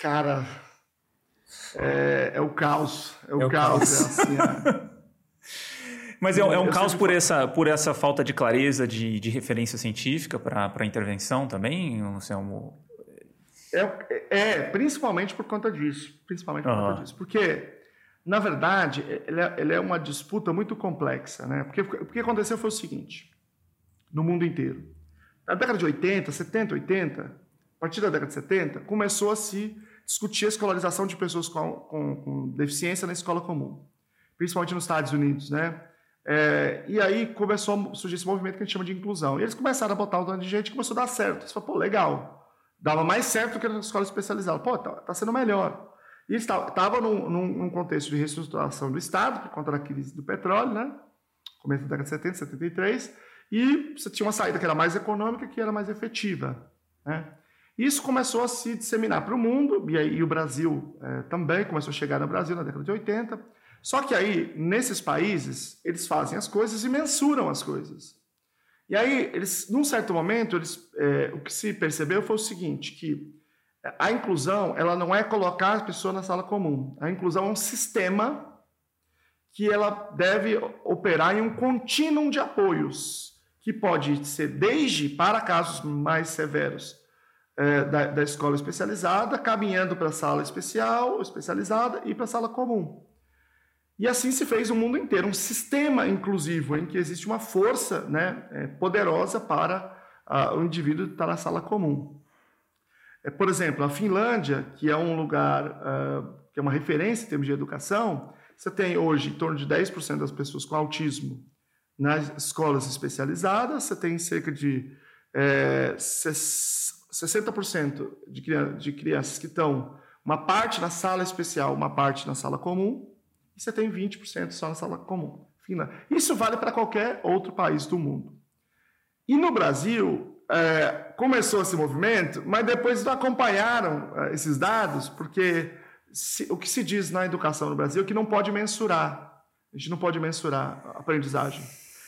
Cara, é, é o caos. É o, é o caos. caos. É assim, é. (laughs) Mas é, é um caos por essa, por essa falta de clareza de, de referência científica para a intervenção também, Anselmo? É, é, principalmente por conta disso. Principalmente por uhum. conta disso. Porque, na verdade, ele é, ele é, uma disputa muito complexa. Né? Porque o que aconteceu foi o seguinte, no mundo inteiro. Na década de 80, 70, 80, a partir da década de 70, começou a se discutir a escolarização de pessoas com, com, com deficiência na escola comum. Principalmente nos Estados Unidos, né? É, e aí começou a surgir esse movimento que a gente chama de inclusão. E eles começaram a botar um tanto de gente e começou a dar certo. Eles falaram, pô, legal. Dava mais certo do que na escola especializada. Pô, tá, tá sendo melhor. E eles estavam num, num, contexto de reestruturação do Estado, por conta da crise do petróleo, né? Começo da década de 70, 73. E você tinha uma saída que era mais econômica, que era mais efetiva. Né? Isso começou a se disseminar para o mundo, e aí e o Brasil é, também começou a chegar no Brasil na década de 80. Só que aí, nesses países, eles fazem as coisas e mensuram as coisas. E aí, eles, num certo momento, eles, é, o que se percebeu foi o seguinte, que a inclusão ela não é colocar a pessoa na sala comum. A inclusão é um sistema que ela deve operar em um contínuo de apoios, que pode ser desde para casos mais severos é, da, da escola especializada, caminhando para a sala especial, especializada e para a sala comum. E assim se fez o mundo inteiro, um sistema inclusivo, em que existe uma força né, é, poderosa para uh, o indivíduo estar na sala comum. É, por exemplo, a Finlândia, que é um lugar uh, que é uma referência em termos de educação, você tem hoje em torno de 10% das pessoas com autismo nas escolas especializadas, você tem cerca de é, 60% de, de crianças que estão uma parte na sala especial, uma parte na sala comum, e você tem 20% só na sala comum. Isso vale para qualquer outro país do mundo. E no Brasil, é, começou esse movimento, mas depois não acompanharam é, esses dados, porque se, o que se diz na educação no Brasil é que não pode mensurar. A gente não pode mensurar a aprendizagem.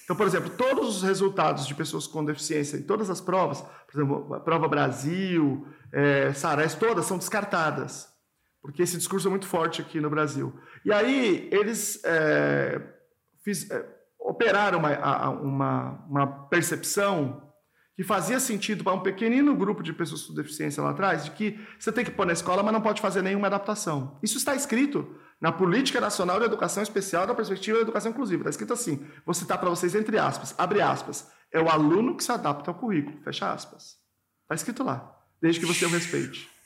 Então, por exemplo, todos os resultados de pessoas com deficiência em todas as provas, por exemplo, a prova Brasil, é, Sares, todas são descartadas, porque esse discurso é muito forte aqui no Brasil. E aí eles é, fiz, é, operaram uma, uma, uma percepção que fazia sentido para um pequenino grupo de pessoas com deficiência lá atrás, de que você tem que pôr na escola, mas não pode fazer nenhuma adaptação. Isso está escrito na Política Nacional de Educação Especial da Perspectiva da Educação Inclusiva. Está escrito assim, vou citar para vocês entre aspas, abre aspas, é o aluno que se adapta ao currículo, fecha aspas. Está escrito lá, desde que você o respeite.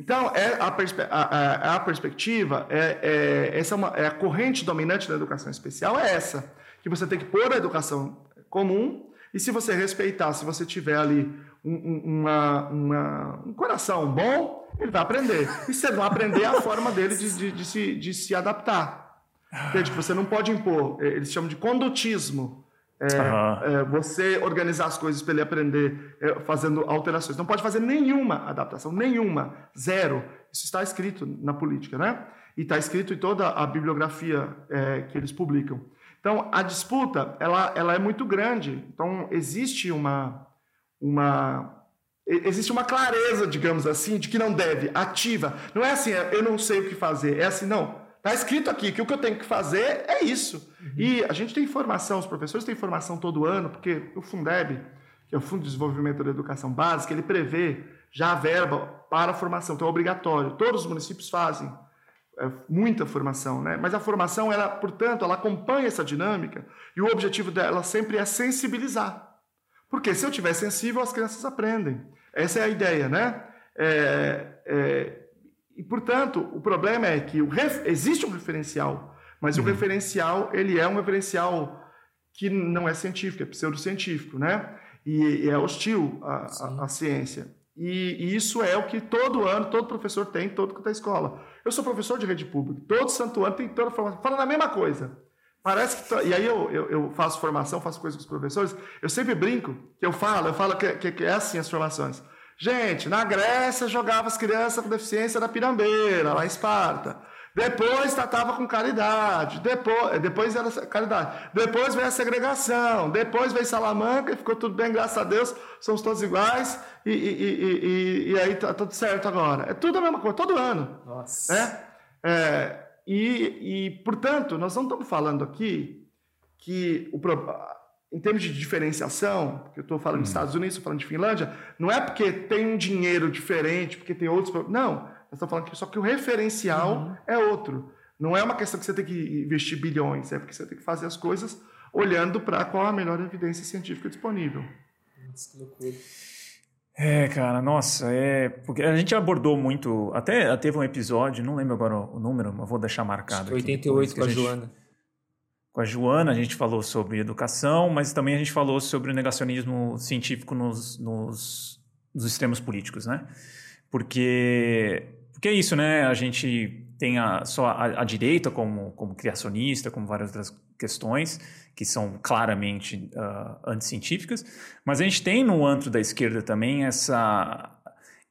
Então, é a, perspe a, a, a perspectiva, é, é, essa é, uma, é a corrente dominante da educação especial, é essa, que você tem que pôr a educação comum e se você respeitar, se você tiver ali um, uma, uma, um coração bom, ele vai aprender. E ele não aprender, a forma dele de, de, de, se, de se adaptar. Entende? Você não pode impor, é, eles chamam de condutismo. É, uhum. é, você organizar as coisas para ele aprender é, fazendo alterações. Não pode fazer nenhuma adaptação, nenhuma, zero. Isso está escrito na política, né? E está escrito em toda a bibliografia é, que eles publicam. Então, a disputa ela, ela é muito grande. Então, existe uma, uma, existe uma clareza, digamos assim, de que não deve, ativa. Não é assim, eu não sei o que fazer. É assim, não. Está escrito aqui que o que eu tenho que fazer é isso. Uhum. E a gente tem formação, os professores têm formação todo ano, porque o Fundeb, que é o Fundo de Desenvolvimento da Educação Básica, ele prevê já a verba para a formação, então é obrigatório. Todos os municípios fazem. É, muita formação, né? Mas a formação, ela, portanto, ela acompanha essa dinâmica e o objetivo dela sempre é sensibilizar. Porque se eu tiver sensível, as crianças aprendem. Essa é a ideia, né? É, é, portanto, o problema é que ref, existe um referencial, mas uhum. o referencial, ele é um referencial que não é científico, é pseudocientífico, né? E, e é hostil à, à, à ciência. E, e, isso é o que todo ano, todo professor tem, todo que está escola. Eu sou professor de rede pública, todo santo ano tem toda formação, falando a mesma coisa. Parece que. E aí eu, eu, eu, faço formação, faço coisas com os professores, eu sempre brinco, que eu falo, eu falo que, que, que é assim as formações. Gente, na Grécia jogava as crianças com deficiência na pirambeira, lá em Esparta. Depois tratava com caridade. Depois, depois era caridade. Depois veio a segregação. Depois veio Salamanca e ficou tudo bem, graças a Deus. Somos todos iguais. E, e, e, e aí tá tudo certo agora. É tudo a mesma coisa, todo ano. Nossa. É? é e, e, portanto, nós não estamos falando aqui que, o, em termos de diferenciação, que eu estou falando hum. dos Estados Unidos, estou falando de Finlândia, não é porque tem um dinheiro diferente, porque tem outros. Não nós estamos falando que só que o referencial uhum. é outro. Não é uma questão que você tem que investir bilhões, é porque você tem que fazer as coisas olhando para qual a melhor evidência científica disponível. Que loucura. É, cara, nossa, é. Porque a gente abordou muito. Até teve um episódio, não lembro agora o número, mas vou deixar marcado. 88 com a, a gente, Joana. Com a Joana, a gente falou sobre educação, mas também a gente falou sobre o negacionismo científico nos, nos, nos sistemas políticos, né? Porque porque é isso, né? A gente tem a, só a, a, direita como, como criacionista, como várias outras questões que são claramente uh, anticientíficas, mas a gente tem no antro da esquerda também essa,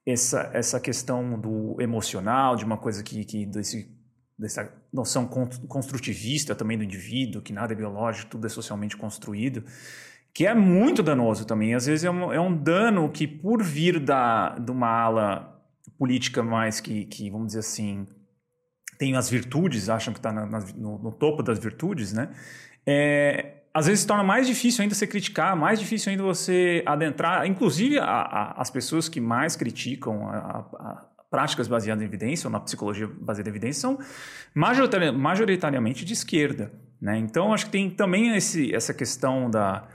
essa, essa questão do emocional, de uma coisa que, que desse, dessa noção construtivista também do indivíduo, que nada é biológico, tudo é socialmente construído, que é muito danoso também. Às vezes é um, é um dano que, por vir da, de uma ala política mais que, que vamos dizer assim, tem as virtudes, acham que está no, no, topo das virtudes, né? É, às vezes se torna mais difícil ainda você criticar, mais difícil ainda você adentrar, inclusive a, a, as pessoas que mais criticam a, práticas baseadas em evidência ou na psicologia baseada em evidência são majoritariamente de esquerda, né? Então acho que tem também esse, essa questão da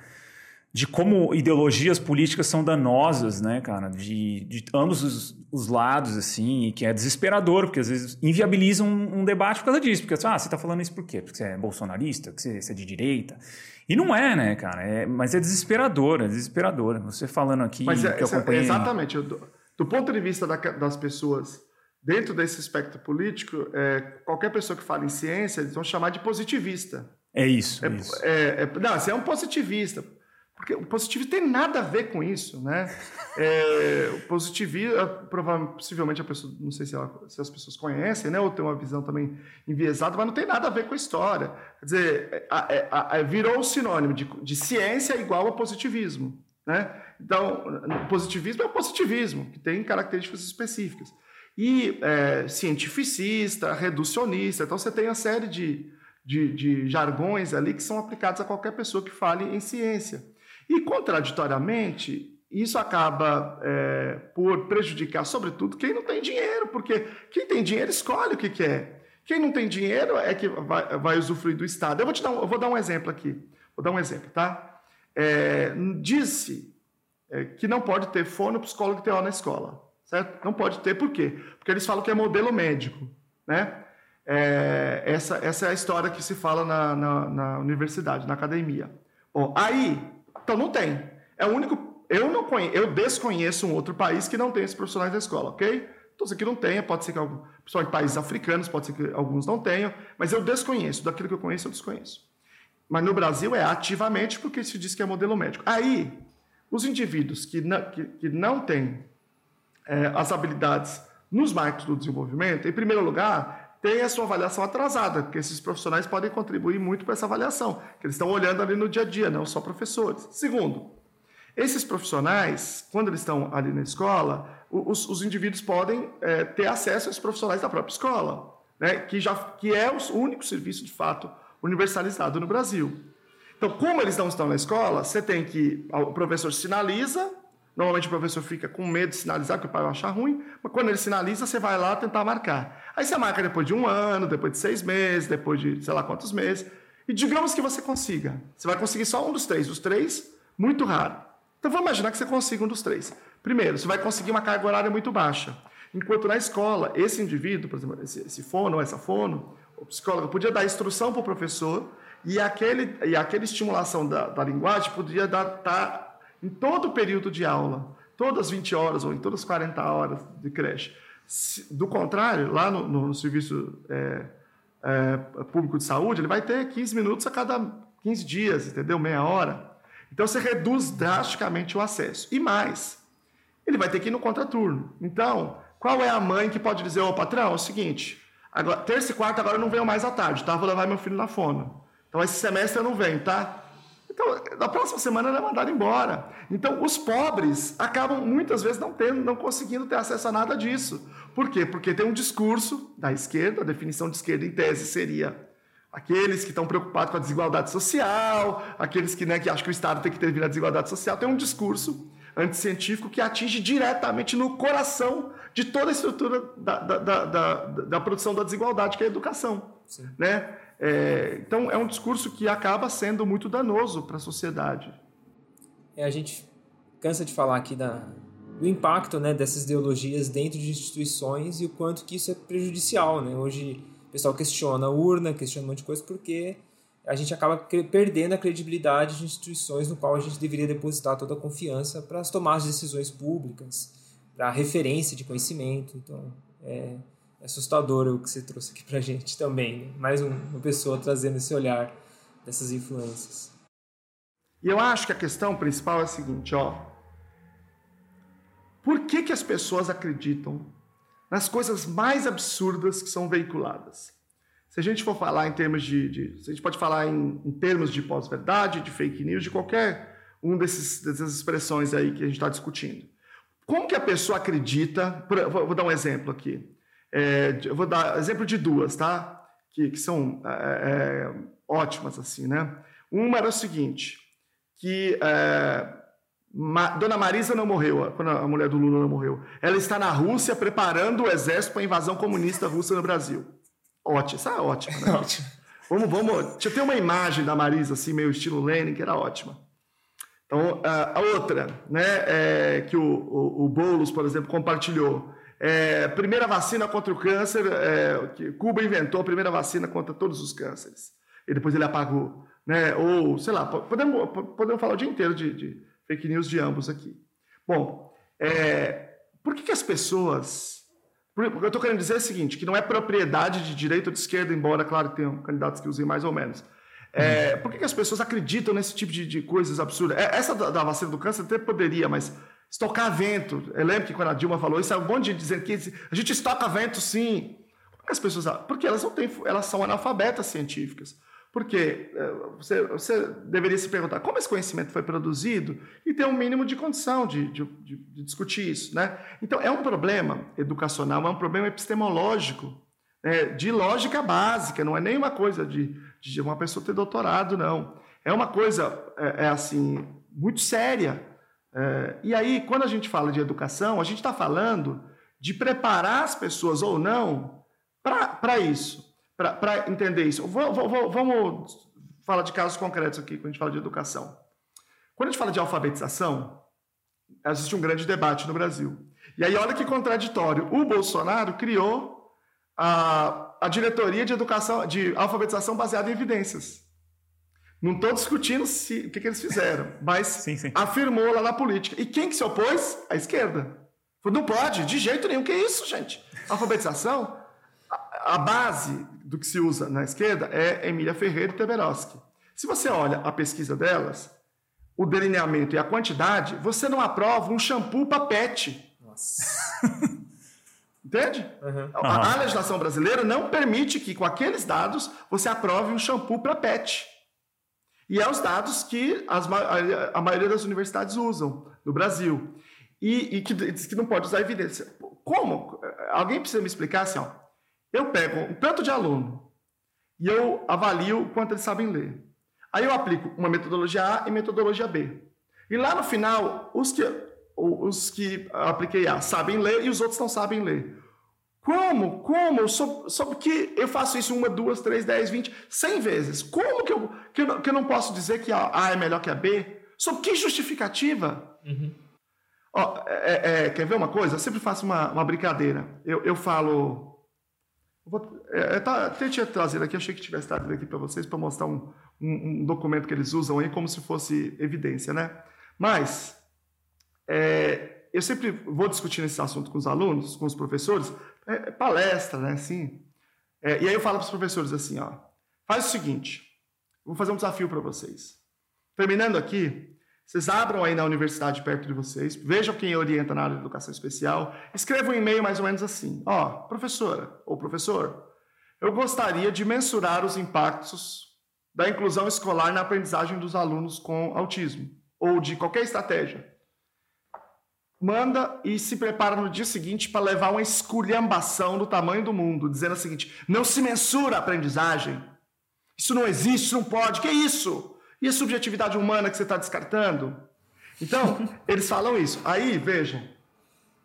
de como ideologias políticas são danosas, né, cara, de, de ambos os, os, lados, assim, e que é desesperador, porque às vezes inviabilizam um, um debate por causa disso, porque ah, você está falando isso por quê? Porque você é bolsonarista, porque você, você é de direita, e não é, né, cara, é, mas é desesperador, é desesperador, você falando aqui mas é, que eu acompanhei... Exatamente, do, do, ponto de vista da, das pessoas dentro desse espectro político, é, qualquer pessoa que fala em ciência, eles vão chamar de positivista. É isso, é, isso. É, é, não, você é um positivista. Porque o positivismo tem nada a ver com isso, né? É, o positivismo, provavelmente, possivelmente a pessoa, não sei se, ela, se, as pessoas conhecem, né? Ou tem uma visão também enviesada, mas não tem nada a ver com a história. Quer dizer, a, é, a, a, virou o sinônimo de, de ciência igual a positivismo, né? Então, positivismo é o positivismo, que tem características específicas. E é, cientificista, reducionista, então você tem uma série de, de, de jargões ali que são aplicados a qualquer pessoa que fale em ciência. E, contraditoriamente, isso acaba é, por prejudicar, sobretudo, quem não tem dinheiro, porque quem tem dinheiro escolhe o que quer. Quem não tem dinheiro é que vai, vai usufruir do Estado. Eu vou, te dar um, eu vou dar um exemplo aqui. Vou dar um exemplo, tá? É, Diz-se é, que não pode ter fono, psicólogo e TO na escola, certo? Não pode ter, por quê? Porque eles falam que é modelo médico, né? É, essa, essa é a história que se fala na, na, na universidade, na academia. Bom, aí então não tem. É o único. Eu não conheço, eu desconheço um outro país que não tem esses profissionais da escola, ok? Então, se aqui não tenha, pode ser que em países africanos, pode ser que alguns não tenham, mas eu desconheço. Daquilo que eu conheço, eu desconheço. Mas no Brasil é ativamente porque se diz que é modelo médico. Aí, os indivíduos que não, que, que não têm é, as habilidades nos marcos do desenvolvimento, em primeiro lugar, tem a sua avaliação atrasada, porque esses profissionais podem contribuir muito para essa avaliação, que eles estão olhando ali no dia a dia, não só professores. Segundo, esses profissionais, quando eles estão ali na escola, os, os indivíduos podem é, ter acesso aos profissionais da própria escola, né, que, já, que é o único serviço, de fato, universalizado no Brasil. Então, como eles não estão na escola, você tem que. O professor sinaliza, Normalmente o professor fica com medo de sinalizar, porque o pai vai achar ruim, mas quando ele sinaliza, você vai lá tentar marcar. Aí você marca depois de um ano, depois de seis meses, depois de sei lá quantos meses. E digamos que você consiga. Você vai conseguir só um dos três. Os três, muito raro. Então vamos imaginar que você consiga um dos três. Primeiro, você vai conseguir uma carga horária muito baixa. Enquanto na escola, esse indivíduo, por exemplo, esse, esse fono ou essa fono, o psicólogo podia dar instrução para o professor e aquele, e aquela estimulação da, da linguagem podia estar tá em todo o período de aula, todas as 20 horas ou em todas as 40 horas de creche. Do contrário, lá no, no serviço é, é, público de saúde, ele vai ter 15 minutos a cada 15 dias, entendeu? Meia hora. Então você reduz drasticamente o acesso. E mais, ele vai ter que ir no contraturno. Então, qual é a mãe que pode dizer, ô patrão, é o seguinte, agora, terça e quarta agora eu não venho mais à tarde, tá? Vou levar meu filho na fono. Então esse semestre eu não venho, tá? Então, na próxima semana ele é mandado embora. Então, os pobres acabam muitas vezes não tendo, não conseguindo ter acesso a nada disso. Por quê? Porque tem um discurso da esquerda, a definição de esquerda em tese seria aqueles que estão preocupados com a desigualdade social, aqueles que, né, que acham que o Estado tem que ter a desigualdade social, tem um discurso anticientífico que atinge diretamente no coração de toda a estrutura da, da, da, da, produção da desigualdade, que é a educação. Sim. Né? É, então, é um discurso que acaba sendo muito danoso para a sociedade. É, a gente cansa de falar aqui da, do impacto né, dessas ideologias dentro de instituições e o quanto que isso é prejudicial. Né? Hoje o pessoal questiona a urna, questiona um monte de coisa, porque a gente acaba perdendo a credibilidade de instituições no qual a gente deveria depositar toda a confiança para as tomadas de decisões públicas, para referência de conhecimento. Então, é, é assustador o que você trouxe aqui para gente também. Né? Mais uma pessoa trazendo esse olhar dessas influências. E eu acho que a questão principal é a seguinte, ó. Por que, que as pessoas acreditam nas coisas mais absurdas que são veiculadas? Se a gente for falar em termos de. de a gente pode falar em, em termos de pós-verdade, de fake news, de qualquer um desses, dessas expressões aí que a gente está discutindo. Como que a pessoa acredita? Vou, dar um exemplo aqui. É, eu vou dar exemplo de duas, tá? Que, que são é, é, ótimas, assim, né? Uma era o seguinte, que é, Ma, Dona Marisa não morreu, quando a mulher do Lula não morreu. Ela está na Rússia preparando o exército para a invasão comunista russa no Brasil. Ótimo, essa é ótima, né? (laughs) Ótimo. Vamos, vamos. Deixa eu ter uma imagem da Marisa, assim, meio estilo Lenin, que era ótima. Então, a outra, né, é, que o, o, o Boulos, por exemplo, compartilhou, é, primeira vacina contra o câncer, é, que Cuba inventou a primeira vacina contra todos os cânceres. E depois ele apagou. Né? Ou, sei lá, podemos, podemos falar o dia inteiro de, de fake news de ambos aqui. Bom, é, por que, que as pessoas. Que eu estou querendo dizer é o seguinte: que não é propriedade de direita ou de esquerda, embora, claro, tenham candidatos que usem mais ou menos. É, por que, que as pessoas acreditam nesse tipo de, de coisas absurdas? É, essa da, da, vacina do câncer até poderia, mas estocar vento. Eu lembro que quando a Dilma falou isso, é um monte de gente dizendo que a gente estoca vento sim. Por que as pessoas. Porque elas não têm, elas são analfabetas científicas. Porque é, você, você, deveria se perguntar como esse conhecimento foi produzido e ter um mínimo de condição de, de, de, discutir isso. Né? Então, é um problema educacional, é um problema epistemológico, né? de lógica básica, não é nem uma coisa de, de uma pessoa ter doutorado, não. É uma coisa, é, é assim, muito séria. É, e aí, quando a gente fala de educação, a gente está falando de preparar as pessoas ou não para isso para entender isso. Vamos falar de casos concretos aqui, quando a gente fala de educação. Quando a gente fala de alfabetização, existe um grande debate no Brasil. E aí, olha que contraditório. O Bolsonaro criou a, a diretoria de educação, de alfabetização baseada em evidências. Não estou discutindo se, o que, que, eles fizeram, mas (laughs) sim, sim. afirmou lá na política. E quem que se opôs? A esquerda. Falou, não pode, de jeito nenhum. Que isso, gente? Alfabetização? a base do que se usa na esquerda é Emília Ferreira e Teberoski. Se você olha a pesquisa delas, o delineamento e a quantidade, você não aprova um shampoo para pet. Nossa. (laughs) Entende? Uhum. A, a, legislação brasileira não permite que, com aqueles dados, você aprove um shampoo para pet. E é os dados que as, a, a, maioria das universidades usam no Brasil. E, e que diz que não pode usar evidência. Como? Alguém precisa me explicar assim, ó. Eu pego um tanto de aluno e eu avalio o quanto eles sabem ler. Aí eu aplico uma metodologia A e metodologia B. E lá no final, os que, os que apliquei A sabem ler e os outros não sabem ler. Como? Como? Sobre que eu faço isso uma, duas, três, dez, vinte, cem vezes? Como que eu, que eu, que eu não posso dizer que a A é melhor que a B? Sob que justificativa? Uhum. Ó, é, é, quer ver uma coisa? Eu sempre faço uma, uma brincadeira. Eu, eu falo Vou, é, é, tá, tinha trazido aqui, achei que tivesse trazido aqui para vocês para mostrar um, um, um, documento que eles usam aí como se fosse evidência, né? Mas é, eu sempre vou discutindo esse assunto com os alunos, com os professores, é, é palestra, né? Assim, é, e aí eu falo para os professores assim, ó, faz o seguinte, vou fazer um desafio para vocês. Terminando aqui, vocês abram aí na universidade perto de vocês, vejam quem orienta na área de educação especial, escrevam um e-mail mais ou menos assim: Ó, professora ou professor, eu gostaria de mensurar os impactos da inclusão escolar na aprendizagem dos alunos com autismo, ou de qualquer estratégia. Manda e se prepara no dia seguinte para levar uma esculhambação do tamanho do mundo, dizendo o seguinte: não se mensura a aprendizagem. Isso não existe, isso não pode. Que isso? E a subjetividade humana que você está descartando? Então, (laughs) eles falam isso. Aí, vejam,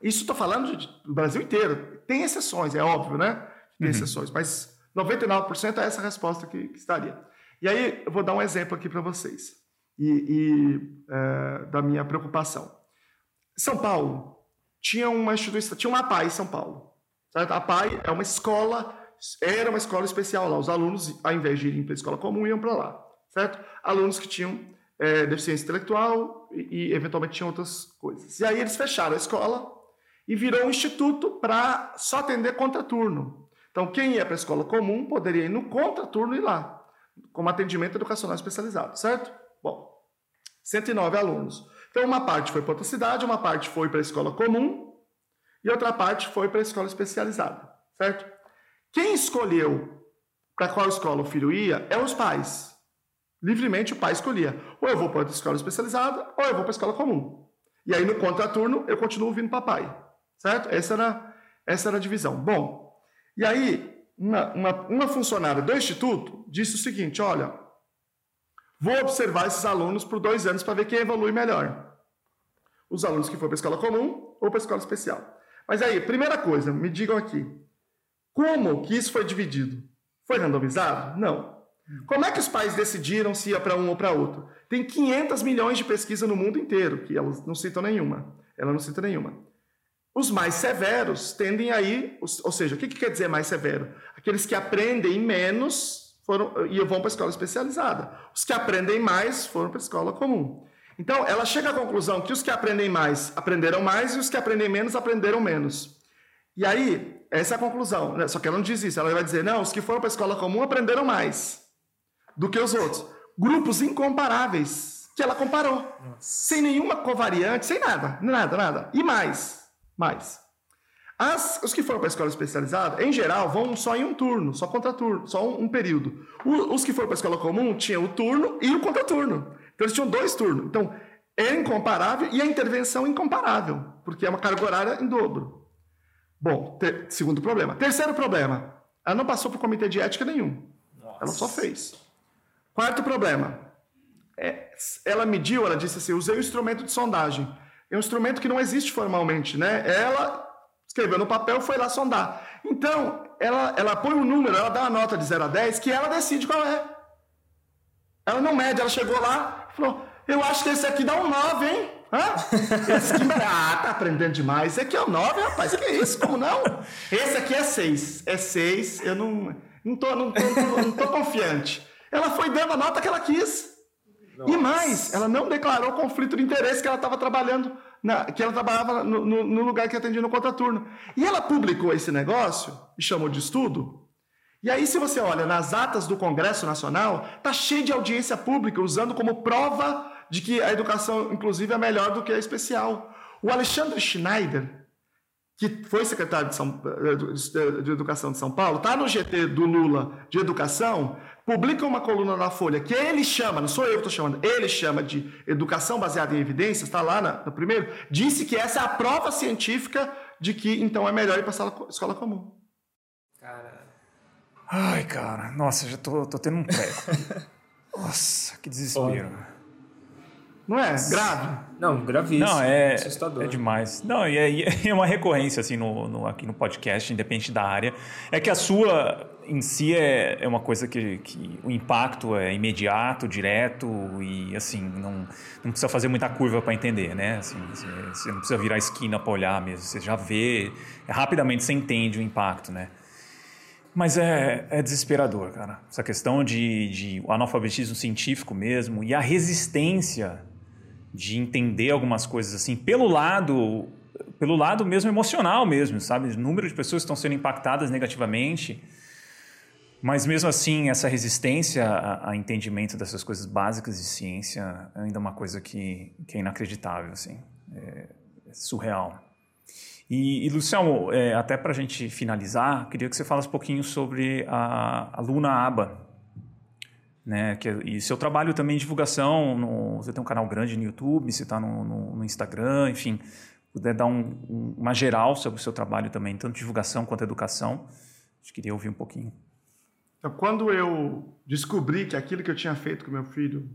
isso estou falando do Brasil inteiro. Tem exceções, é óbvio, né? Tem uhum. exceções, mas 99% é essa resposta que, que, estaria. E aí, eu vou dar um exemplo aqui para vocês e, e é, da minha preocupação. São Paulo tinha uma instituição, tinha uma APAI em São Paulo. Certo? A APAI é uma escola, era uma escola especial lá. Os alunos, ao invés de irem para a escola comum, iam para lá certo? Alunos que tinham é, deficiência intelectual e, e, eventualmente tinham outras coisas. E aí eles fecharam a escola e virou um instituto para só atender contraturno. Então, quem ia para a escola comum poderia ir no contraturno e ir lá, como atendimento educacional especializado, certo? Bom, 109 alunos. Então, uma parte foi para outra cidade, uma parte foi para a escola comum e outra parte foi para a escola especializada, certo? Quem escolheu para qual escola o filho ia é os pais. Livremente o pai escolhia. Ou eu vou para outra escola especializada, ou eu vou para a escola comum. E aí no contraturno eu continuo ouvindo papai. Certo? Essa era, essa era a divisão. Bom, e aí uma, uma, uma funcionária do instituto disse o seguinte: olha, vou observar esses alunos por dois anos para ver quem evolui melhor. Os alunos que foram para a escola comum ou para a escola especial. Mas aí, primeira coisa, me digam aqui, como que isso foi dividido? Foi randomizado? Não. Como é que os pais decidiram se ia para um ou para outro? Tem 500 milhões de pesquisa no mundo inteiro, que elas não citam nenhuma. Ela não cita nenhuma. Os mais severos tendem aí, ou seja, o que, que quer dizer mais severo? Aqueles que aprendem menos foram, e vão para a escola especializada. Os que aprendem mais foram para a escola comum. Então, ela chega à conclusão que os que aprendem mais aprenderam mais e os que aprendem menos aprenderam menos. E aí, essa é a conclusão. Né? Só que ela não diz isso. Ela vai dizer, não, os que foram para a escola comum aprenderam mais do que os outros. Grupos incomparáveis que ela comparou. Nossa. Sem nenhuma covariante, sem nada, nada, nada. E mais, mais. As, os que foram para a escola especializada, em geral, vão só em um turno, só contraturno, só um, um período. O, os que foram para a escola comum tinham o turno e o contraturno. Então eles tinham dois turnos. Então é incomparável e a intervenção incomparável, porque é uma carga horária em dobro. Bom, ter, segundo problema. Terceiro problema, ela não passou por comitê de ética nenhum. Nossa. Ela só fez. Quarto problema, é, ela mediu, ela disse assim, usei o um instrumento de sondagem. É um instrumento que não existe formalmente, né? Ela escreveu no papel, foi lá sondar. Então, ela, ela põe um número, ela dá uma nota de 0 a 10, que ela decide qual é. Ela não mede, ela chegou lá, Falou, eu acho que esse aqui dá um 9, hein? Hã? Esse aqui, ah, tá aprendendo demais. Esse aqui é o um 9, rapaz. Que isso? Como não? Esse aqui é 6. É 6. Eu não, não, tô, não, tô, não tô confiante. Ela foi dando a nota que ela quis. Nossa. E mais, ela não declarou conflito de interesse que ela estava trabalhando, na, que ela trabalhava no, no, no, lugar que atendia no contraturno. E ela publicou esse negócio e chamou de estudo e aí, se você olha nas atas do Congresso Nacional, tá cheio de audiência pública usando como prova de que a educação inclusive é melhor do que a especial. O Alexandre Schneider, que foi secretário de, São, de Educação de São Paulo, está no GT do Lula de Educação, publica uma coluna na Folha que ele chama, não sou eu que estou chamando, ele chama de Educação Baseada em Evidências, está lá no primeiro, disse que essa é a prova científica de que então é melhor ir para a escola comum. Cara, Ai, cara, nossa, já tô, tô tendo um treco. (laughs) nossa, que desespero. Não é? Grave? Não, gravíssimo. Não, é, assustador. é demais. Não, e é, (laughs) é uma recorrência assim no, no, aqui no podcast, independente da área. É que a sua em si é, é uma coisa que, que o impacto é imediato, direto e assim não, não precisa fazer muita curva para entender, né? Assim, você, você, não precisa virar esquina para olhar mesmo. Você já vê rapidamente você entende o impacto, né? Mas é, é desesperador, cara. Essa questão de, de analfabetismo científico mesmo e a resistência de entender algumas coisas assim pelo lado pelo lado mesmo emocional mesmo, sabe? O número de pessoas estão sendo impactadas negativamente. Mas mesmo assim, essa resistência a, a, entendimento dessas coisas básicas de ciência é ainda uma coisa que, que é inacreditável, assim. É, é surreal. E, e Luciano, é, até para a gente finalizar, queria que você falasse um pouquinho sobre a, a Luna Aba. Né, que, é, e seu trabalho também de divulgação, no, você tem um canal grande no YouTube, você está no, no, no, Instagram, enfim, puder dar um, um, uma geral sobre o seu trabalho também, tanto divulgação quanto educação, a gente queria ouvir um pouquinho. Então, quando eu descobri que aquilo que eu tinha feito com meu filho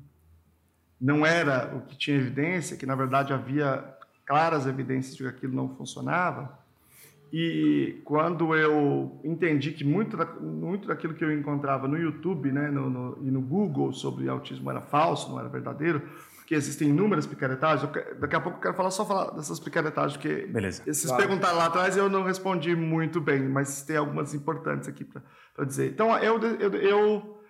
não era o que tinha evidência, que na verdade havia claras evidências de que aquilo não funcionava. E quando eu entendi que muito, da, muito daquilo que eu encontrava no YouTube né, no, no, e no Google sobre autismo era falso, não era verdadeiro, porque existem inúmeras picaretagens. daqui a pouco eu quero falar só falar dessas picaretagens, porque Beleza. esses claro. perguntaram lá atrás eu não respondi muito bem, mas tem algumas importantes aqui para dizer. Então, eu, eu, eu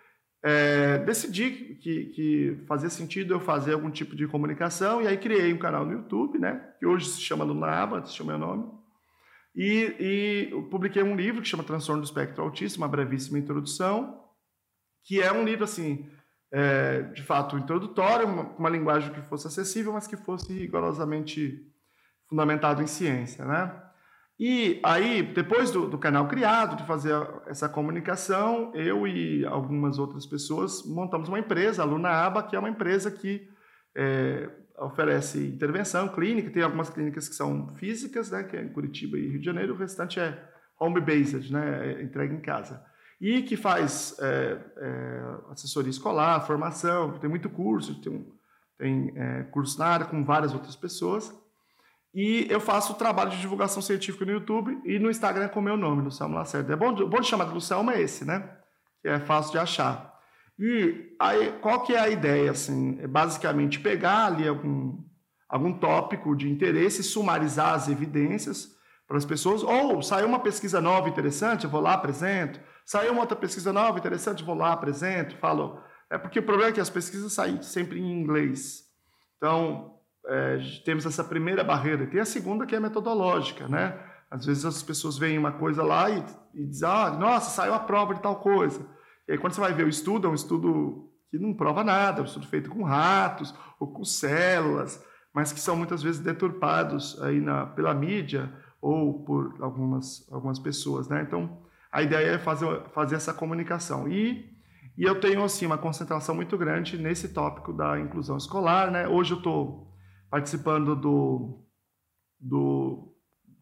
é, decidi que, que, fazia sentido eu fazer algum tipo de comunicação e aí criei um canal no YouTube, né, que hoje se chama Lunaba, é o meu nome, e, e publiquei um livro que chama Transtorno do Espectro Autista, uma brevíssima introdução, que é um livro, assim, é, de fato introdutório, uma, uma linguagem que fosse acessível, mas que fosse rigorosamente fundamentado em ciência, né? E aí, depois do, do, canal criado, de fazer essa comunicação, eu e algumas outras pessoas montamos uma empresa, a Luna Aba, que é uma empresa que é, oferece intervenção clínica. Tem algumas clínicas que são físicas, né, que é em Curitiba e Rio de Janeiro, o restante é home-based, né, é entrega em casa. E que faz é, é, assessoria escolar, formação, tem muito curso, tem, tem é, curso na área com várias outras pessoas. E eu faço trabalho de divulgação científica no YouTube e no Instagram com o meu nome, Luciano Lacerda. É bom, bom de chamar de Luciano é esse, né? Que é fácil de achar. E aí, qual que é a ideia? Assim, é basicamente pegar ali algum, algum tópico de interesse, sumarizar as evidências para as pessoas, ou saiu uma pesquisa nova interessante, eu vou lá, apresento, saiu uma outra pesquisa nova interessante, eu vou lá, apresento, falo. É porque o problema é que as pesquisas saem sempre em inglês. Então, é, temos essa primeira barreira. Tem a segunda, que é metodológica, né? Às vezes as pessoas veem uma coisa lá e, e dizem, ah, nossa, saiu a prova de tal coisa. E aí, quando você vai ver o estudo, é um estudo que não prova nada, é um estudo feito com ratos ou com células, mas que são muitas vezes deturpados aí na, pela mídia ou por algumas, algumas pessoas, né? Então, a ideia é fazer, fazer essa comunicação. E, e eu tenho, assim, uma concentração muito grande nesse tópico da inclusão escolar, né? Hoje eu estou participando do, do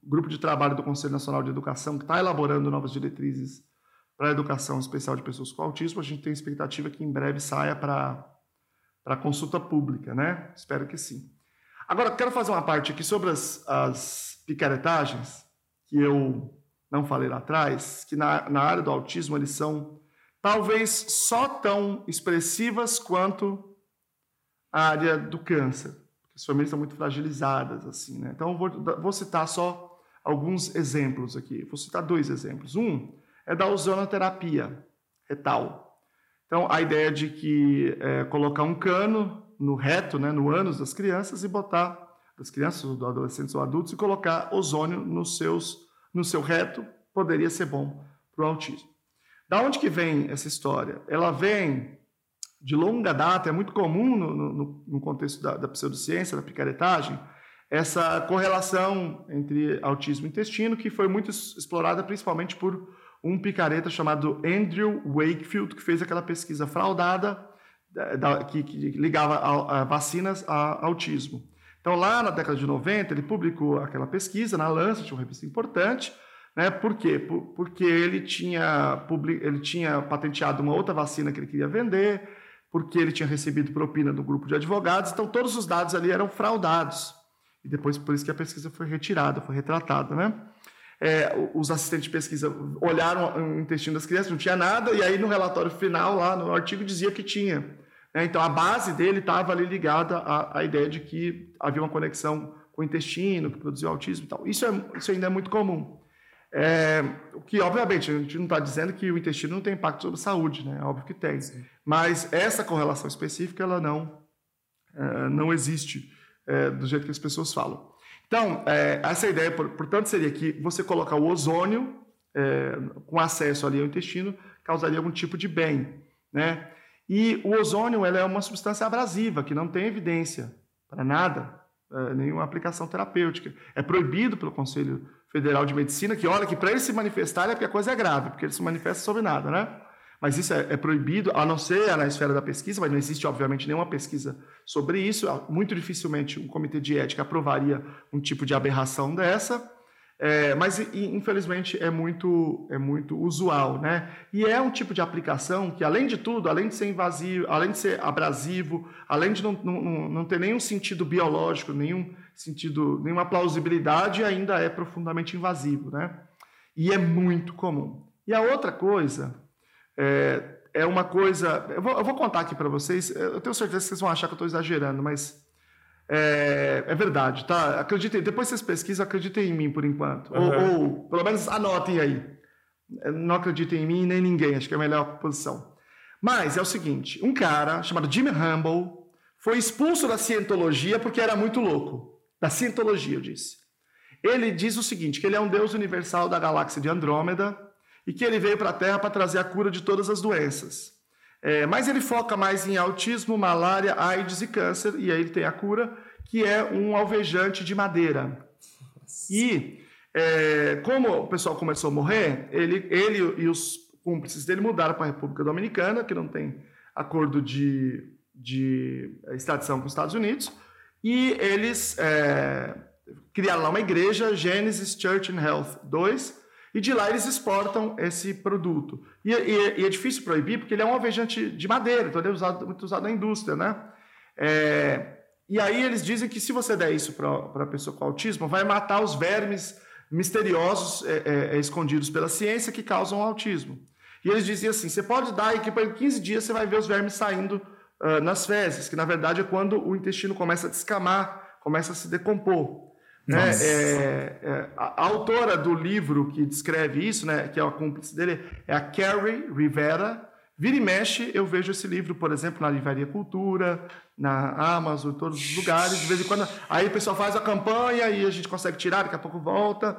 grupo de trabalho do Conselho Nacional de Educação, que está elaborando novas diretrizes para a educação especial de pessoas com autismo. A gente tem expectativa que em breve saia para consulta pública, né? Espero que sim. Agora, quero fazer uma parte aqui sobre as, as picaretagens, que eu não falei lá atrás, que na, na área do autismo eles são talvez só tão expressivas quanto a área do câncer. As famílias estão muito fragilizadas, assim, né? Então, vou, vou citar só alguns exemplos aqui. Vou citar dois exemplos. Um é da ozonoterapia retal. Então, a ideia de que é, colocar um cano no reto, né, no ânus das crianças e botar das crianças, ou adolescentes ou adultos e colocar ozônio nos seus, no seu reto poderia ser bom para o autismo. Da onde que vem essa história? Ela vem de longa data, é muito comum no, no, no contexto da, da, pseudociência, da picaretagem, essa correlação entre autismo e intestino, que foi muito explorada principalmente por um picareta chamado Andrew Wakefield, que fez aquela pesquisa fraudada da, que, que, ligava a, a vacinas a autismo. Então, lá na década de 90, ele publicou aquela pesquisa na Lancet, uma revista importante. Né? Por quê? Por, porque ele tinha, ele tinha patenteado uma outra vacina que ele queria vender, porque ele tinha recebido propina do grupo de advogados. Então, todos os dados ali eram fraudados. E depois, por isso que a pesquisa foi retirada, foi retratada. Né? É, os assistentes de pesquisa olharam o intestino das crianças, não tinha nada, e aí no relatório final, lá no artigo, dizia que tinha. Né? Então, a base dele estava ali ligada à, à, ideia de que havia uma conexão com o intestino, que produziu autismo e tal. Isso, é, isso ainda é muito comum. É, o que, obviamente, a gente não está dizendo que o intestino não tem impacto sobre a saúde, né? É óbvio que tem. Sim. Mas essa correlação específica, ela não, é, não existe é, do jeito que as pessoas falam. Então, é, essa ideia, portanto, seria que você colocar o ozônio é, com acesso ali ao intestino causaria algum tipo de bem, né? E o ozônio ela é uma substância abrasiva, que não tem evidência para nada, é, nenhuma aplicação terapêutica. É proibido pelo Conselho Federal de Medicina, que olha que para ele se manifestar é porque a coisa é grave, porque ele se manifesta sobre nada, né? Mas isso é, é, proibido, a não ser na esfera da pesquisa, mas não existe, obviamente, nenhuma pesquisa sobre isso. Muito dificilmente um comitê de ética aprovaria um tipo de aberração dessa. É, mas infelizmente é muito é muito usual, né? E é um tipo de aplicação que, além de tudo, além de ser invasivo, além de ser abrasivo, além de não, não, não ter nenhum sentido biológico, nenhum sentido, nenhuma plausibilidade, ainda é profundamente invasivo, né? E é muito comum. E a outra coisa é, é uma coisa. Eu vou, eu vou contar aqui para vocês. Eu tenho certeza que vocês vão achar que eu estou exagerando, mas é, é, verdade, tá? Acreditem, depois vocês pesquisam, acreditem em mim por enquanto. Uhum. Ou, ou, pelo menos anotem aí. Não acreditem em mim nem em ninguém, acho que é a melhor posição. Mas é o seguinte: um cara chamado Jimmy Humble foi expulso da cientologia porque era muito louco. Da cientologia, eu disse. Ele diz o seguinte: que ele é um deus universal da galáxia de Andrômeda e que ele veio para a Terra para trazer a cura de todas as doenças. É, mas ele foca mais em autismo, malária, AIDS e câncer, e aí ele tem a cura, que é um alvejante de madeira. E é, como o pessoal começou a morrer, ele, ele e os cúmplices dele mudaram para a República Dominicana, que não tem acordo de, de extradição com os Estados Unidos, e eles é, criaram lá uma igreja, Genesis Church and Health 2, e de lá eles exportam esse produto. E, e, e, é difícil proibir porque ele é um alvejante de madeira, então ele é usado, muito usado na indústria, né? É, e aí eles dizem que se você der isso para a pessoa com autismo, vai matar os vermes misteriosos é, é, é, escondidos pela ciência que causam autismo. E eles diziam assim: você pode dar e que por 15 dias você vai ver os vermes saindo uh, nas fezes, que na verdade é quando o intestino começa a descamar, começa a se decompor. Né? É, é, a, a, autora do livro que descreve isso, né, que é a cúmplice dele, é a Carrie Rivera. Vira e mexe, eu vejo esse livro, por exemplo, na Livraria Cultura, na Amazon, em todos os lugares. De vez em quando, aí o pessoal faz a campanha e a gente consegue tirar, daqui a pouco volta.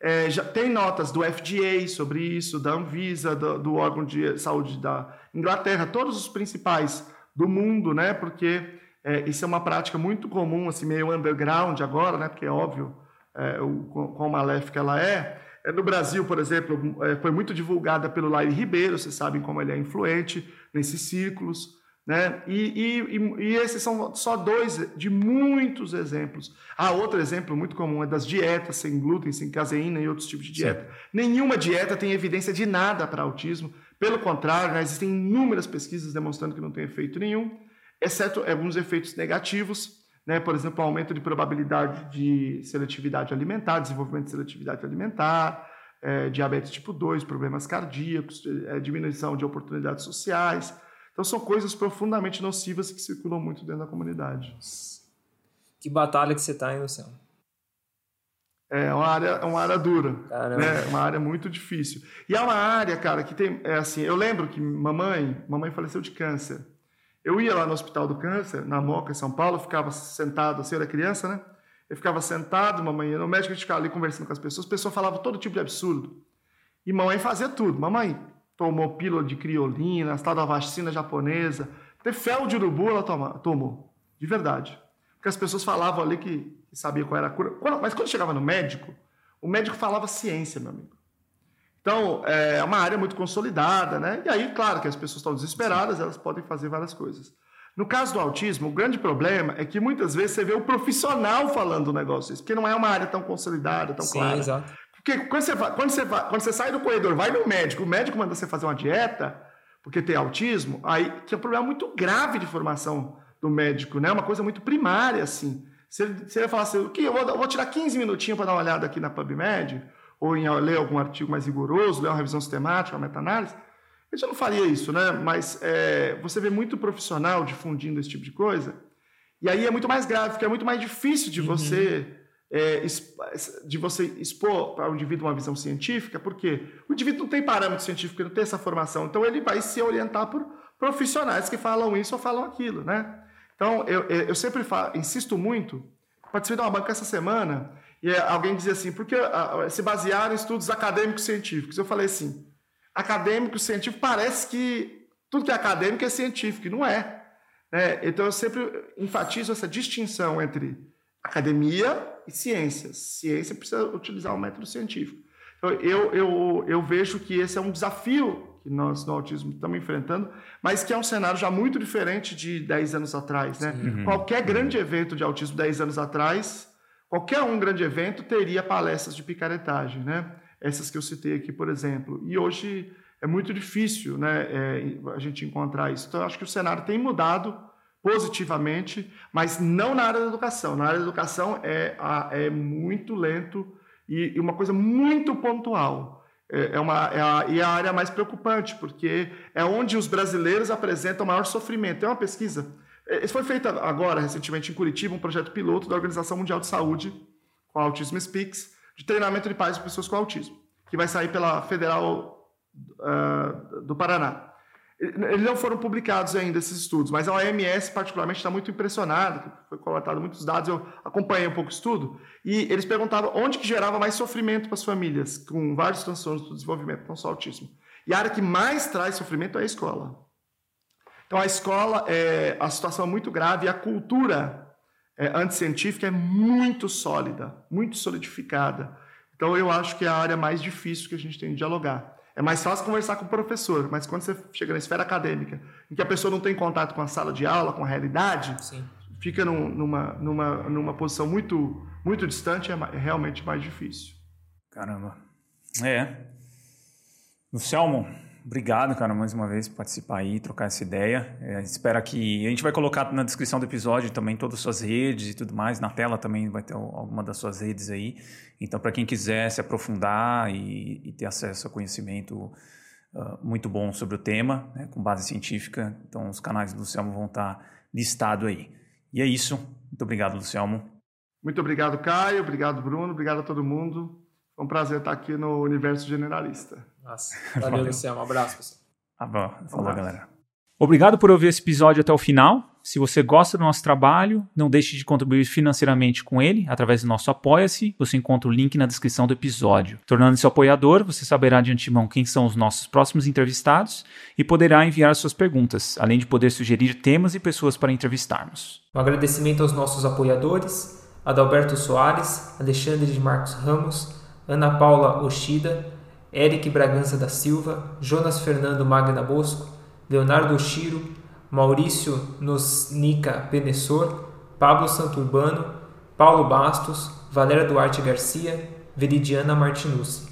É, já tem notas do FDA sobre isso, da Anvisa, do, do, órgão de saúde da Inglaterra, todos os principais do mundo, né? Porque é, isso é uma prática muito comum, assim, meio underground agora, né? Porque é óbvio é, o quão maléfica ela é. é. No Brasil, por exemplo, é, foi muito divulgada pelo Laire Ribeiro, vocês sabem como ele é influente nesses círculos. Né? E, e, e, esses são só dois de muitos exemplos. Ah, outro exemplo muito comum é das dietas sem glúten, sem caseína e outros tipos de dieta. Sim. Nenhuma dieta tem evidência de nada para autismo. Pelo contrário, né, existem inúmeras pesquisas demonstrando que não tem efeito nenhum, exceto alguns efeitos negativos, né, por exemplo, aumento de probabilidade de seletividade alimentar, desenvolvimento de seletividade alimentar, é, diabetes tipo 2, problemas cardíacos, é, diminuição de oportunidades sociais. Então são coisas profundamente nocivas que circulam muito dentro da comunidade. Que batalha que você está, hein, Luciano? É uma área, é uma área dura, né? uma área muito difícil. E é uma área, cara, que tem, é assim, eu lembro que mamãe, mamãe faleceu de câncer. Eu ia lá no Hospital do Câncer, na Moca, em São Paulo, ficava sentado, assim, eu era criança, né? Eu ficava sentado, mamãe ia no médico, a gente ficava ali conversando com as pessoas, as pessoas falavam todo tipo de absurdo. E mamãe fazia tudo. Mamãe, tomou pílula de criolina, tal da vacina japonesa. Até fel de urubu ela tomou, de verdade. Porque as pessoas falavam ali que, sabia qual era a cura. Mas quando chegava no médico, o médico falava ciência, meu amigo. Então, é uma área muito consolidada, né? E aí, claro que as pessoas estão desesperadas, elas podem fazer várias coisas. No caso do autismo, o grande problema é que muitas vezes você vê o profissional falando o negócio, porque não é uma área tão consolidada, tão Sim, clara. Exato. Porque quando você, quando, você quando você sai do corredor, vai no médico, o médico manda você fazer uma dieta, porque tem autismo, aí tem um problema muito grave de formação do médico, né? Uma coisa muito primária, assim. Se ele, se ele falar assim, que eu, vou, eu vou tirar 15 minutinhos para dar uma olhada aqui na PubMed, ou em ler algum artigo mais rigoroso, ler uma revisão sistemática, uma meta-análise, ele já não faria isso, né? Mas é, você vê muito profissional difundindo esse tipo de coisa, e aí é muito mais grave, porque é muito mais difícil de uhum. você é, de você expor para o indivíduo uma visão científica, porque o indivíduo não tem parâmetro científico, não tem essa formação, então ele vai se orientar por profissionais que falam isso ou falam aquilo, né? Então, eu, eu sempre falo, insisto muito, participei de uma banca essa semana, e alguém dizia assim, porque se basearam em estudos acadêmicos científicos. Eu falei assim, acadêmico científico parece que tudo que é acadêmico é científico, e não é. Né? Então, eu sempre enfatizo essa distinção entre academia e ciências. Ciência precisa utilizar o um método científico. Então, eu, eu, eu vejo que esse é um desafio que nós no autismo estamos enfrentando, mas que é um cenário já muito diferente de 10 anos atrás. Né? Uhum. Qualquer grande evento de autismo 10 anos atrás, qualquer um grande evento teria palestras de picaretagem, né? essas que eu citei aqui, por exemplo. E hoje é muito difícil né, é, a gente encontrar isso. Então, eu acho que o cenário tem mudado positivamente, mas não na área da educação. Na área da educação é, é muito lento e, uma coisa muito pontual. É, é uma, é a, e é a área mais preocupante, porque é onde os brasileiros apresentam maior sofrimento. É uma pesquisa. É, isso foi feito agora, recentemente, em Curitiba, um projeto piloto da Organização Mundial de Saúde, com a Autism Speaks, de treinamento de pais de pessoas com autismo, que vai sair pela Federal uh, do Paraná. Eles não foram publicados ainda esses estudos, mas a OMS particularmente está muito impressionada, foi coletado muitos dados, eu acompanhei um pouco o estudo, e eles perguntavam onde que gerava mais sofrimento para as famílias com vários transtornos do desenvolvimento, não só autismo. E a área que mais traz sofrimento é a escola. Então a escola, é, a situação é muito grave e a cultura é, anticientífica é muito sólida, muito solidificada. Então eu acho que é a área mais difícil que a gente tem de dialogar. É mais fácil conversar com o professor, mas quando você chega na esfera acadêmica, em que a pessoa não tem contato com a sala de aula, com a realidade, Sim. fica num, numa, numa, numa posição muito, muito distante, é, é realmente mais difícil. Caramba. É. Luciano, obrigado, cara, mais uma vez por participar aí, trocar essa ideia. É, espera que. A gente vai colocar na descrição do episódio também todas as suas redes e tudo mais. Na tela também vai ter alguma das suas redes aí. Então, para quem quiser se aprofundar e, e, ter acesso a conhecimento uh, muito bom sobre o tema, né, com base científica. Então, os canais do Luciano vão estar listados aí. E é isso. Muito obrigado, Luciano. Muito obrigado, Caio. Obrigado, Bruno. Obrigado a todo mundo. Foi um prazer estar aqui no Universo Generalista. Nossa, (laughs) valeu, valeu. Luciano. Um abraço, pessoal. Ah, bom. Falou, um galera. Obrigado por ouvir esse episódio até o final. Se você gosta do nosso trabalho, não deixe de contribuir financeiramente com ele através do nosso Apoia-se. Você encontra o link na descrição do episódio. Tornando-se apoiador, você saberá de antemão quem são os nossos próximos entrevistados e poderá enviar suas perguntas, além de poder sugerir temas e pessoas para entrevistarmos. Um agradecimento aos nossos apoiadores, Adalberto Soares, Alexandre de Marcos Ramos, Ana Paula Oshida, Eric Bragança da Silva, Jonas Fernando Magna Bosco, Leonardo Oshiro, Maurício Nosnica Penessor, Pablo Santurbano, Paulo Bastos, Valéria Duarte Garcia, Veridiana Martinucci.